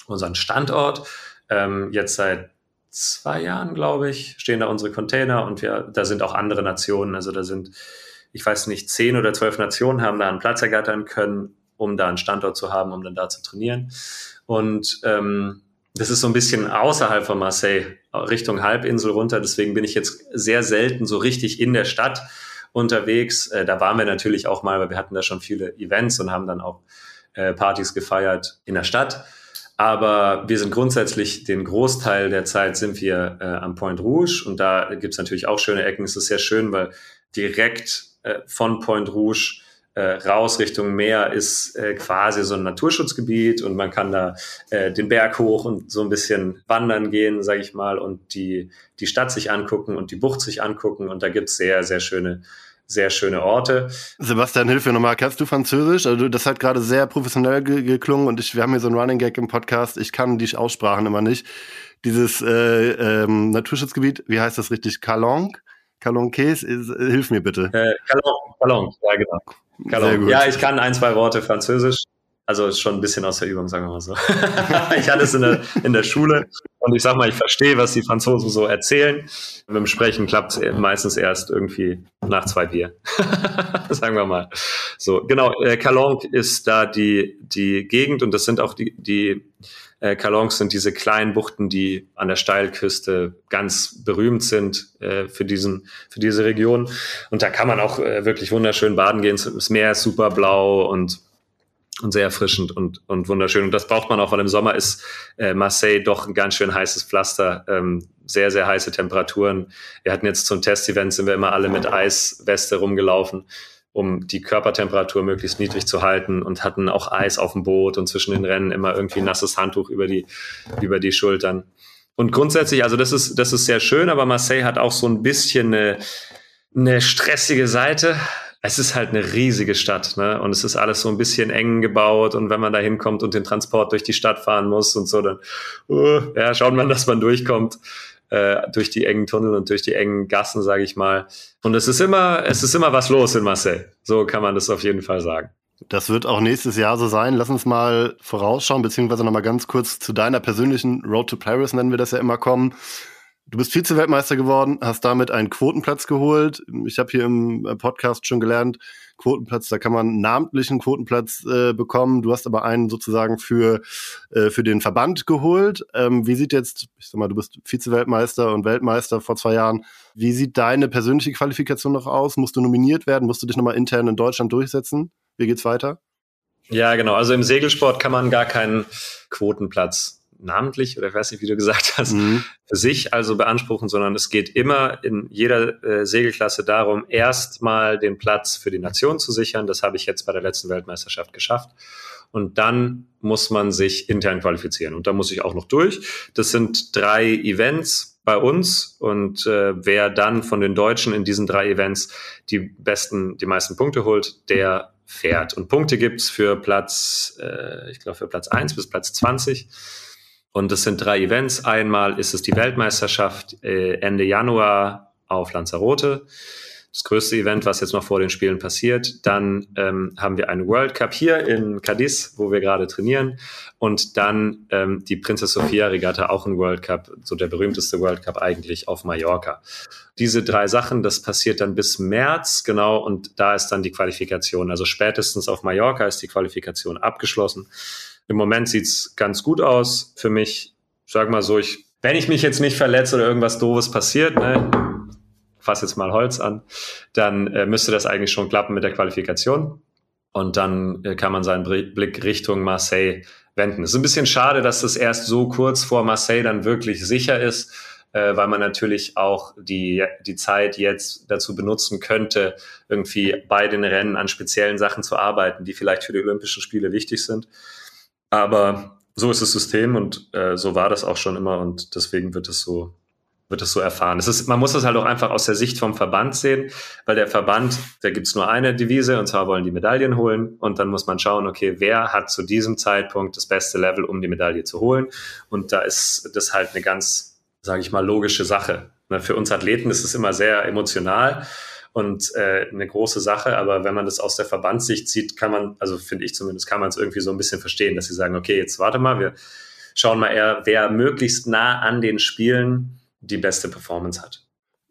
unseren Standort. Ähm, jetzt seit zwei Jahren, glaube ich, stehen da unsere Container und wir, da sind auch andere Nationen. Also da sind, ich weiß nicht, zehn oder zwölf Nationen haben da einen Platz ergattern können, um da einen Standort zu haben, um dann da zu trainieren. Und ähm, das ist so ein bisschen außerhalb von Marseille, Richtung Halbinsel runter. Deswegen bin ich jetzt sehr selten so richtig in der Stadt unterwegs. Äh, da waren wir natürlich auch mal, weil wir hatten da schon viele Events und haben dann auch äh, Partys gefeiert in der Stadt. Aber wir sind grundsätzlich den Großteil der Zeit sind wir äh, am Point Rouge und da gibt's natürlich auch schöne Ecken. Es ist sehr schön, weil direkt äh, von Point Rouge äh, raus Richtung Meer ist äh, quasi so ein Naturschutzgebiet und man kann da äh, den Berg hoch und so ein bisschen wandern gehen, sage ich mal, und die, die Stadt sich angucken und die Bucht sich angucken. Und da gibt's sehr, sehr schöne sehr schöne Orte. Sebastian, hilf mir nochmal. Kannst du Französisch? Also das hat gerade sehr professionell ge geklungen und ich, wir haben hier so einen Running Gag im Podcast. Ich kann die Aussprachen immer nicht. Dieses äh, ähm, Naturschutzgebiet, wie heißt das richtig? Calong? Calonques? Hilf mir bitte. Äh, Calong, Calong, ja genau. Calong. Ja, ich kann ein, zwei Worte Französisch. Also ist schon ein bisschen aus der Übung, sagen wir mal so. ich hatte es in der, in der Schule und ich sag mal, ich verstehe, was die Franzosen so erzählen. Mit dem Sprechen klappt es meistens erst irgendwie nach zwei Bier. sagen wir mal. So, genau, äh, Calonque ist da die, die Gegend und das sind auch die, die äh, Calonques sind diese kleinen Buchten, die an der Steilküste ganz berühmt sind äh, für, diesen, für diese Region. Und da kann man auch äh, wirklich wunderschön baden gehen. Das Meer ist super blau und und sehr erfrischend und, und wunderschön. Und das braucht man auch, weil im Sommer ist äh, Marseille doch ein ganz schön heißes Pflaster, ähm, sehr, sehr heiße Temperaturen. Wir hatten jetzt zum Testevent, sind wir immer alle mit Eisweste rumgelaufen, um die Körpertemperatur möglichst niedrig zu halten und hatten auch Eis auf dem Boot und zwischen den Rennen immer irgendwie nasses Handtuch über die, über die Schultern. Und grundsätzlich, also das ist, das ist sehr schön, aber Marseille hat auch so ein bisschen eine, eine stressige Seite es ist halt eine riesige Stadt, ne? Und es ist alles so ein bisschen eng gebaut und wenn man da hinkommt und den Transport durch die Stadt fahren muss und so, dann uh, ja, schaut man, dass man durchkommt äh, durch die engen Tunnel und durch die engen Gassen, sage ich mal. Und es ist immer, es ist immer was los in Marseille. So kann man das auf jeden Fall sagen. Das wird auch nächstes Jahr so sein. Lass uns mal vorausschauen, beziehungsweise nochmal ganz kurz zu deiner persönlichen Road to Paris, nennen wir das ja immer, kommen. Du bist Vize-Weltmeister geworden, hast damit einen Quotenplatz geholt. Ich habe hier im äh, Podcast schon gelernt, Quotenplatz, da kann man namentlichen Quotenplatz äh, bekommen. Du hast aber einen sozusagen für, äh, für den Verband geholt. Ähm, wie sieht jetzt, ich sag mal, du bist Vize-Weltmeister und Weltmeister vor zwei Jahren. Wie sieht deine persönliche Qualifikation noch aus? Musst du nominiert werden? Musst du dich nochmal intern in Deutschland durchsetzen? Wie geht's weiter? Ja, genau. Also im Segelsport kann man gar keinen Quotenplatz namentlich oder ich weiß nicht, wie du gesagt hast, mhm. für sich also beanspruchen, sondern es geht immer in jeder äh, Segelklasse darum, erstmal den Platz für die Nation zu sichern. Das habe ich jetzt bei der letzten Weltmeisterschaft geschafft. Und dann muss man sich intern qualifizieren. Und da muss ich auch noch durch. Das sind drei Events bei uns. Und äh, wer dann von den Deutschen in diesen drei Events die besten, die meisten Punkte holt, der fährt. Und Punkte gibt's für Platz, äh, ich glaube, für Platz eins bis Platz 20. Und das sind drei Events. Einmal ist es die Weltmeisterschaft äh, Ende Januar auf Lanzarote. Das größte Event, was jetzt noch vor den Spielen passiert. Dann ähm, haben wir einen World Cup hier in Cadiz, wo wir gerade trainieren. Und dann ähm, die Princess Sophia Regatta, auch ein World Cup, so der berühmteste World Cup eigentlich auf Mallorca. Diese drei Sachen, das passiert dann bis März, genau, und da ist dann die Qualifikation. Also spätestens auf Mallorca ist die Qualifikation abgeschlossen. Im Moment sieht's ganz gut aus für mich. Sag mal so, ich, wenn ich mich jetzt nicht verletze oder irgendwas Doofes passiert, ne, fass jetzt mal Holz an, dann äh, müsste das eigentlich schon klappen mit der Qualifikation. Und dann äh, kann man seinen Blick Richtung Marseille wenden. Es ist ein bisschen schade, dass das erst so kurz vor Marseille dann wirklich sicher ist, äh, weil man natürlich auch die, die Zeit jetzt dazu benutzen könnte, irgendwie bei den Rennen an speziellen Sachen zu arbeiten, die vielleicht für die Olympischen Spiele wichtig sind. Aber so ist das System und äh, so war das auch schon immer und deswegen wird es so, wird es so erfahren. Es ist, man muss das halt auch einfach aus der Sicht vom Verband sehen, weil der Verband, da gibt's nur eine Devise und zwar wollen die Medaillen holen und dann muss man schauen, okay, wer hat zu diesem Zeitpunkt das beste Level, um die Medaille zu holen und da ist das halt eine ganz, sage ich mal, logische Sache. Ne, für uns Athleten ist es immer sehr emotional und äh, eine große Sache, aber wenn man das aus der Verbandssicht sieht, kann man, also finde ich zumindest, kann man es irgendwie so ein bisschen verstehen, dass sie sagen, okay, jetzt warte mal, wir schauen mal eher, wer möglichst nah an den Spielen die beste Performance hat.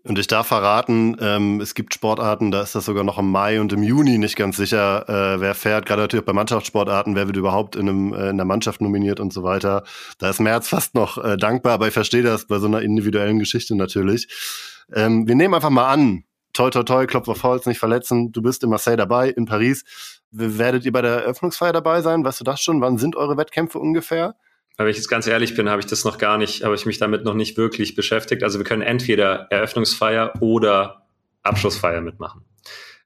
Und ich darf verraten, ähm, es gibt Sportarten, da ist das sogar noch im Mai und im Juni nicht ganz sicher, äh, wer fährt. Gerade natürlich bei Mannschaftssportarten, wer wird überhaupt in, einem, äh, in der Mannschaft nominiert und so weiter. Da ist März fast noch äh, dankbar, aber ich verstehe das bei so einer individuellen Geschichte natürlich. Ähm, wir nehmen einfach mal an, toi toi toi, Klopf auf Holz, nicht verletzen. Du bist in Marseille dabei, in Paris. Werdet ihr bei der Eröffnungsfeier dabei sein? Weißt du das schon? Wann sind eure Wettkämpfe ungefähr? Wenn ich jetzt ganz ehrlich bin, habe ich das noch gar nicht, habe ich mich damit noch nicht wirklich beschäftigt. Also wir können entweder Eröffnungsfeier oder Abschlussfeier mitmachen.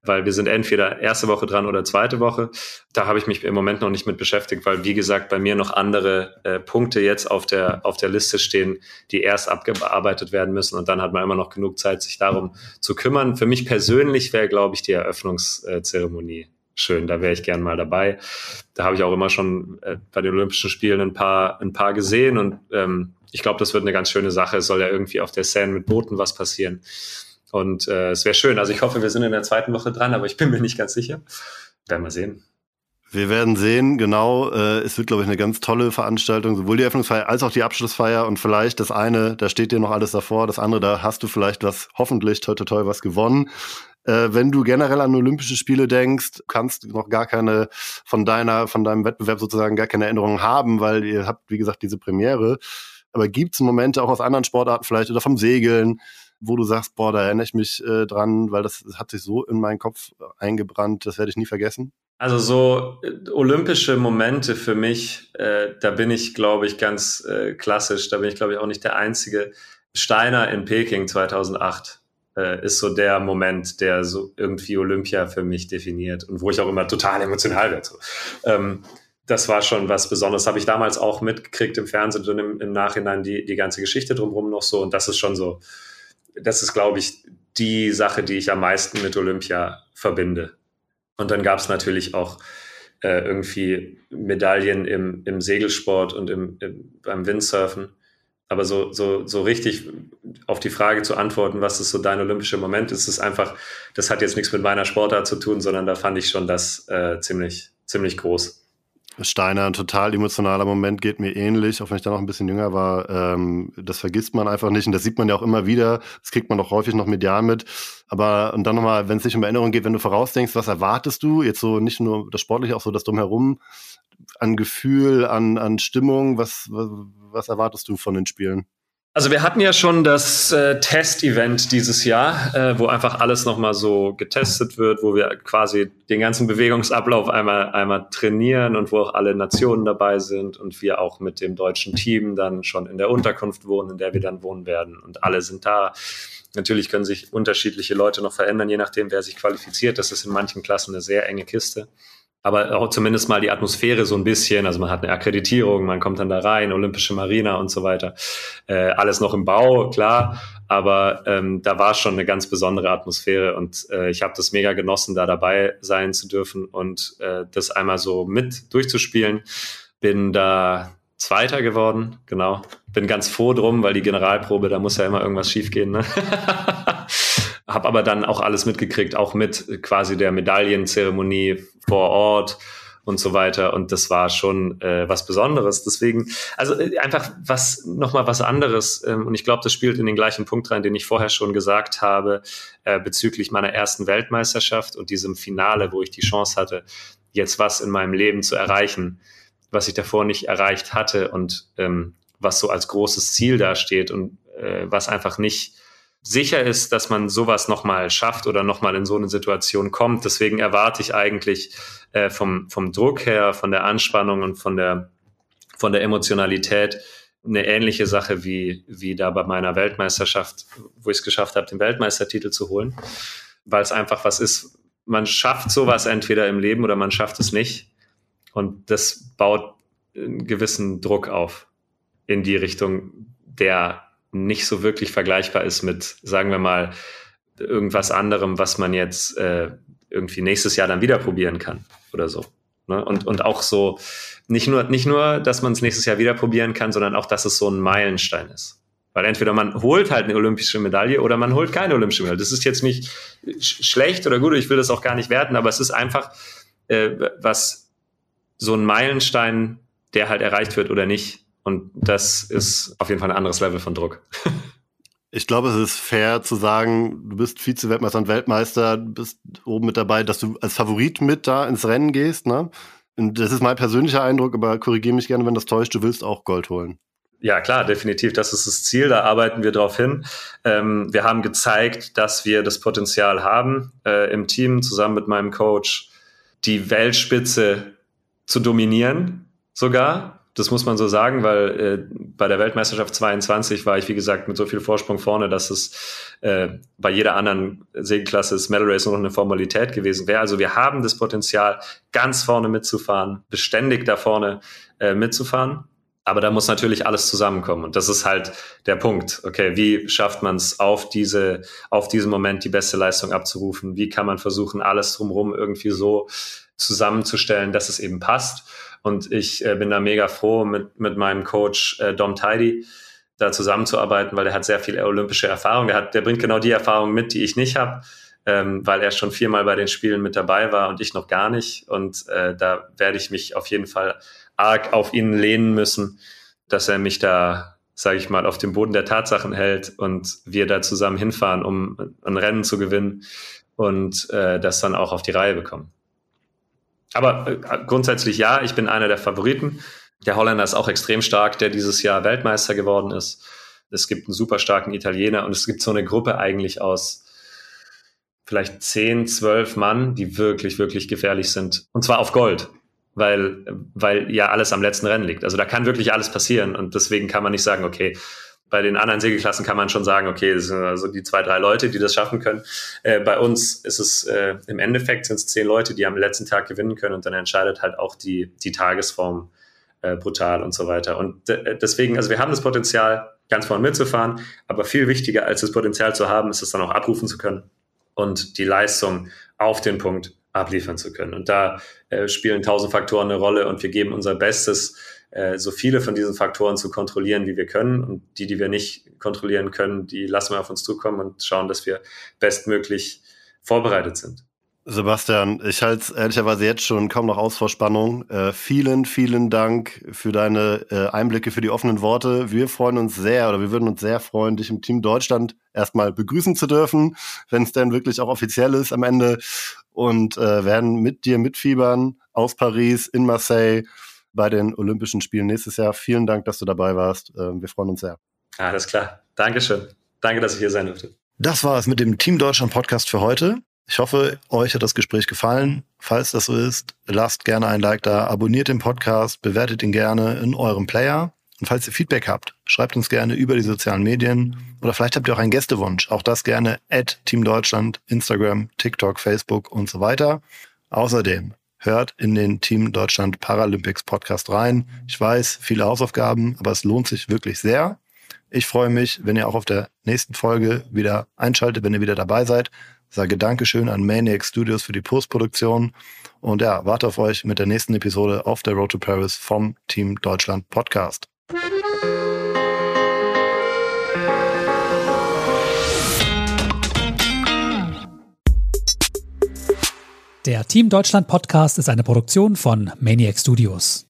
Weil wir sind entweder erste Woche dran oder zweite Woche. Da habe ich mich im Moment noch nicht mit beschäftigt, weil wie gesagt bei mir noch andere äh, Punkte jetzt auf der, auf der Liste stehen, die erst abgearbeitet werden müssen. Und dann hat man immer noch genug Zeit, sich darum zu kümmern. Für mich persönlich wäre, glaube ich, die Eröffnungszeremonie schön, da wäre ich gern mal dabei. Da habe ich auch immer schon äh, bei den Olympischen Spielen ein paar, ein paar gesehen und ähm, ich glaube, das wird eine ganz schöne Sache. Es soll ja irgendwie auf der Seine mit Booten was passieren. Und äh, es wäre schön. Also ich hoffe, wir sind in der zweiten Woche dran, aber ich bin mir nicht ganz sicher. Werden wir sehen. Wir werden sehen, genau. Äh, es wird, glaube ich, eine ganz tolle Veranstaltung, sowohl die Eröffnungsfeier als auch die Abschlussfeier. Und vielleicht das eine, da steht dir noch alles davor, das andere, da hast du vielleicht was, hoffentlich, toi, toi, toi, was gewonnen. Äh, wenn du generell an Olympische Spiele denkst, kannst du noch gar keine von deiner, von deinem Wettbewerb sozusagen gar keine Erinnerungen haben, weil ihr habt, wie gesagt, diese Premiere. Aber gibt es Momente auch aus anderen Sportarten vielleicht oder vom Segeln, wo du sagst, boah, da erinnere ich mich äh, dran, weil das, das hat sich so in meinen Kopf eingebrannt, das werde ich nie vergessen? Also so äh, olympische Momente für mich, äh, da bin ich, glaube ich, ganz äh, klassisch, da bin ich, glaube ich, auch nicht der Einzige. Steiner in Peking 2008 äh, ist so der Moment, der so irgendwie Olympia für mich definiert und wo ich auch immer total emotional werde. So. Ähm, das war schon was Besonderes. Habe ich damals auch mitgekriegt im Fernsehen und im, im Nachhinein die, die ganze Geschichte drumherum noch so. Und das ist schon so, das ist, glaube ich, die Sache, die ich am meisten mit Olympia verbinde. Und dann gab es natürlich auch äh, irgendwie Medaillen im, im Segelsport und im, im, beim Windsurfen. Aber so, so, so richtig auf die Frage zu antworten, was ist so dein olympischer Moment, ist es einfach, das hat jetzt nichts mit meiner Sportart zu tun, sondern da fand ich schon das äh, ziemlich, ziemlich groß. Steiner, ein total emotionaler Moment, geht mir ähnlich, auch wenn ich da noch ein bisschen jünger war. Ähm, das vergisst man einfach nicht und das sieht man ja auch immer wieder. Das kriegt man auch häufig noch medial mit. Aber und dann nochmal, wenn es nicht um Erinnerung geht, wenn du vorausdenkst, was erwartest du? Jetzt so nicht nur das Sportliche, auch so das Drumherum an Gefühl, an, an Stimmung? Was, was, was erwartest du von den Spielen? Also wir hatten ja schon das äh, Test-Event dieses Jahr, äh, wo einfach alles nochmal so getestet wird, wo wir quasi den ganzen Bewegungsablauf einmal, einmal trainieren und wo auch alle Nationen dabei sind und wir auch mit dem deutschen Team dann schon in der Unterkunft wohnen, in der wir dann wohnen werden und alle sind da. Natürlich können sich unterschiedliche Leute noch verändern, je nachdem, wer sich qualifiziert. Das ist in manchen Klassen eine sehr enge Kiste aber auch zumindest mal die Atmosphäre so ein bisschen. Also man hat eine Akkreditierung, man kommt dann da rein, Olympische Marina und so weiter. Äh, alles noch im Bau, klar, aber ähm, da war schon eine ganz besondere Atmosphäre und äh, ich habe das mega genossen, da dabei sein zu dürfen und äh, das einmal so mit durchzuspielen. Bin da Zweiter geworden, genau. Bin ganz froh drum, weil die Generalprobe, da muss ja immer irgendwas schiefgehen. Ne? habe aber dann auch alles mitgekriegt, auch mit quasi der Medaillenzeremonie vor Ort und so weiter. Und das war schon äh, was Besonderes. Deswegen, also äh, einfach was nochmal was anderes. Ähm, und ich glaube, das spielt in den gleichen Punkt rein, den ich vorher schon gesagt habe, äh, bezüglich meiner ersten Weltmeisterschaft und diesem Finale, wo ich die Chance hatte, jetzt was in meinem Leben zu erreichen, was ich davor nicht erreicht hatte und ähm, was so als großes Ziel dasteht und äh, was einfach nicht sicher ist, dass man sowas nochmal schafft oder nochmal in so eine Situation kommt. Deswegen erwarte ich eigentlich äh, vom, vom Druck her, von der Anspannung und von der, von der Emotionalität eine ähnliche Sache wie, wie da bei meiner Weltmeisterschaft, wo ich es geschafft habe, den Weltmeistertitel zu holen. Weil es einfach was ist, man schafft sowas entweder im Leben oder man schafft es nicht. Und das baut einen gewissen Druck auf in die Richtung, der nicht so wirklich vergleichbar ist mit, sagen wir mal, irgendwas anderem, was man jetzt äh, irgendwie nächstes Jahr dann wieder probieren kann oder so. Ne? Und, und auch so, nicht nur, nicht nur, dass man es nächstes Jahr wieder probieren kann, sondern auch, dass es so ein Meilenstein ist. Weil entweder man holt halt eine olympische Medaille oder man holt keine olympische Medaille. Das ist jetzt nicht sch schlecht oder gut, ich will das auch gar nicht werten, aber es ist einfach äh, was so ein Meilenstein, der halt erreicht wird oder nicht. Und das ist auf jeden Fall ein anderes Level von Druck. Ich glaube, es ist fair zu sagen, du bist Vize-Weltmeister und Weltmeister, bist oben mit dabei, dass du als Favorit mit da ins Rennen gehst. Ne? Und das ist mein persönlicher Eindruck, aber korrigiere mich gerne, wenn das täuscht. Du willst auch Gold holen. Ja, klar, definitiv. Das ist das Ziel. Da arbeiten wir drauf hin. Ähm, wir haben gezeigt, dass wir das Potenzial haben, äh, im Team zusammen mit meinem Coach die Weltspitze zu dominieren, sogar. Das muss man so sagen, weil äh, bei der Weltmeisterschaft 22 war ich, wie gesagt, mit so viel Vorsprung vorne, dass es äh, bei jeder anderen Segelklasse das Medal Race noch eine Formalität gewesen wäre. Also wir haben das Potenzial, ganz vorne mitzufahren, beständig da vorne äh, mitzufahren. Aber da muss natürlich alles zusammenkommen. Und das ist halt der Punkt. Okay, wie schafft man es auf diese, auf diesen Moment die beste Leistung abzurufen? Wie kann man versuchen, alles drumherum irgendwie so zusammenzustellen, dass es eben passt? Und ich äh, bin da mega froh, mit, mit meinem Coach äh, Dom Tidy da zusammenzuarbeiten, weil der hat sehr viel olympische Erfahrung. Der, hat, der bringt genau die Erfahrung mit, die ich nicht habe, ähm, weil er schon viermal bei den Spielen mit dabei war und ich noch gar nicht. Und äh, da werde ich mich auf jeden Fall arg auf ihn lehnen müssen, dass er mich da, sage ich mal, auf dem Boden der Tatsachen hält und wir da zusammen hinfahren, um ein Rennen zu gewinnen und äh, das dann auch auf die Reihe bekommen. Aber äh, grundsätzlich ja, ich bin einer der Favoriten. Der Holländer ist auch extrem stark, der dieses Jahr Weltmeister geworden ist. Es gibt einen super starken Italiener und es gibt so eine Gruppe eigentlich aus vielleicht zehn, zwölf Mann, die wirklich, wirklich gefährlich sind. Und zwar auf Gold, weil, weil ja alles am letzten Rennen liegt. Also da kann wirklich alles passieren und deswegen kann man nicht sagen, okay, bei den anderen Segelklassen kann man schon sagen, okay, das sind also die zwei, drei Leute, die das schaffen können. Äh, bei uns ist es äh, im Endeffekt sind es zehn Leute, die am letzten Tag gewinnen können und dann entscheidet halt auch die, die Tagesform äh, brutal und so weiter. Und deswegen, also wir haben das Potenzial, ganz vorne mitzufahren, aber viel wichtiger als das Potenzial zu haben, ist es dann auch abrufen zu können und die Leistung auf den Punkt abliefern zu können. Und da äh, spielen tausend Faktoren eine Rolle und wir geben unser Bestes, äh, so viele von diesen Faktoren zu kontrollieren, wie wir können. Und die, die wir nicht kontrollieren können, die lassen wir auf uns zukommen und schauen, dass wir bestmöglich vorbereitet sind. Sebastian, ich halte es ehrlicherweise jetzt schon kaum noch aus vor Spannung. Äh, vielen, vielen Dank für deine äh, Einblicke, für die offenen Worte. Wir freuen uns sehr oder wir würden uns sehr freuen, dich im Team Deutschland erstmal begrüßen zu dürfen, wenn es denn wirklich auch offiziell ist am Ende. Und äh, werden mit dir mitfiebern aus Paris, in Marseille bei den Olympischen Spielen nächstes Jahr. Vielen Dank, dass du dabei warst. Ähm, wir freuen uns sehr. Alles klar. Dankeschön. Danke, dass ich hier sein durfte. Das war es mit dem Team Deutschland Podcast für heute. Ich hoffe, euch hat das Gespräch gefallen. Falls das so ist, lasst gerne ein Like da, abonniert den Podcast, bewertet ihn gerne in eurem Player. Und falls ihr Feedback habt, schreibt uns gerne über die sozialen Medien oder vielleicht habt ihr auch einen Gästewunsch. Auch das gerne at Team Deutschland, Instagram, TikTok, Facebook und so weiter. Außerdem hört in den Team Deutschland Paralympics Podcast rein. Ich weiß, viele Hausaufgaben, aber es lohnt sich wirklich sehr. Ich freue mich, wenn ihr auch auf der nächsten Folge wieder einschaltet, wenn ihr wieder dabei seid. Sage Dankeschön an Maniac Studios für die Postproduktion und ja, warte auf euch mit der nächsten Episode auf der Road to Paris vom Team Deutschland Podcast. Der Team Deutschland Podcast ist eine Produktion von Maniac Studios.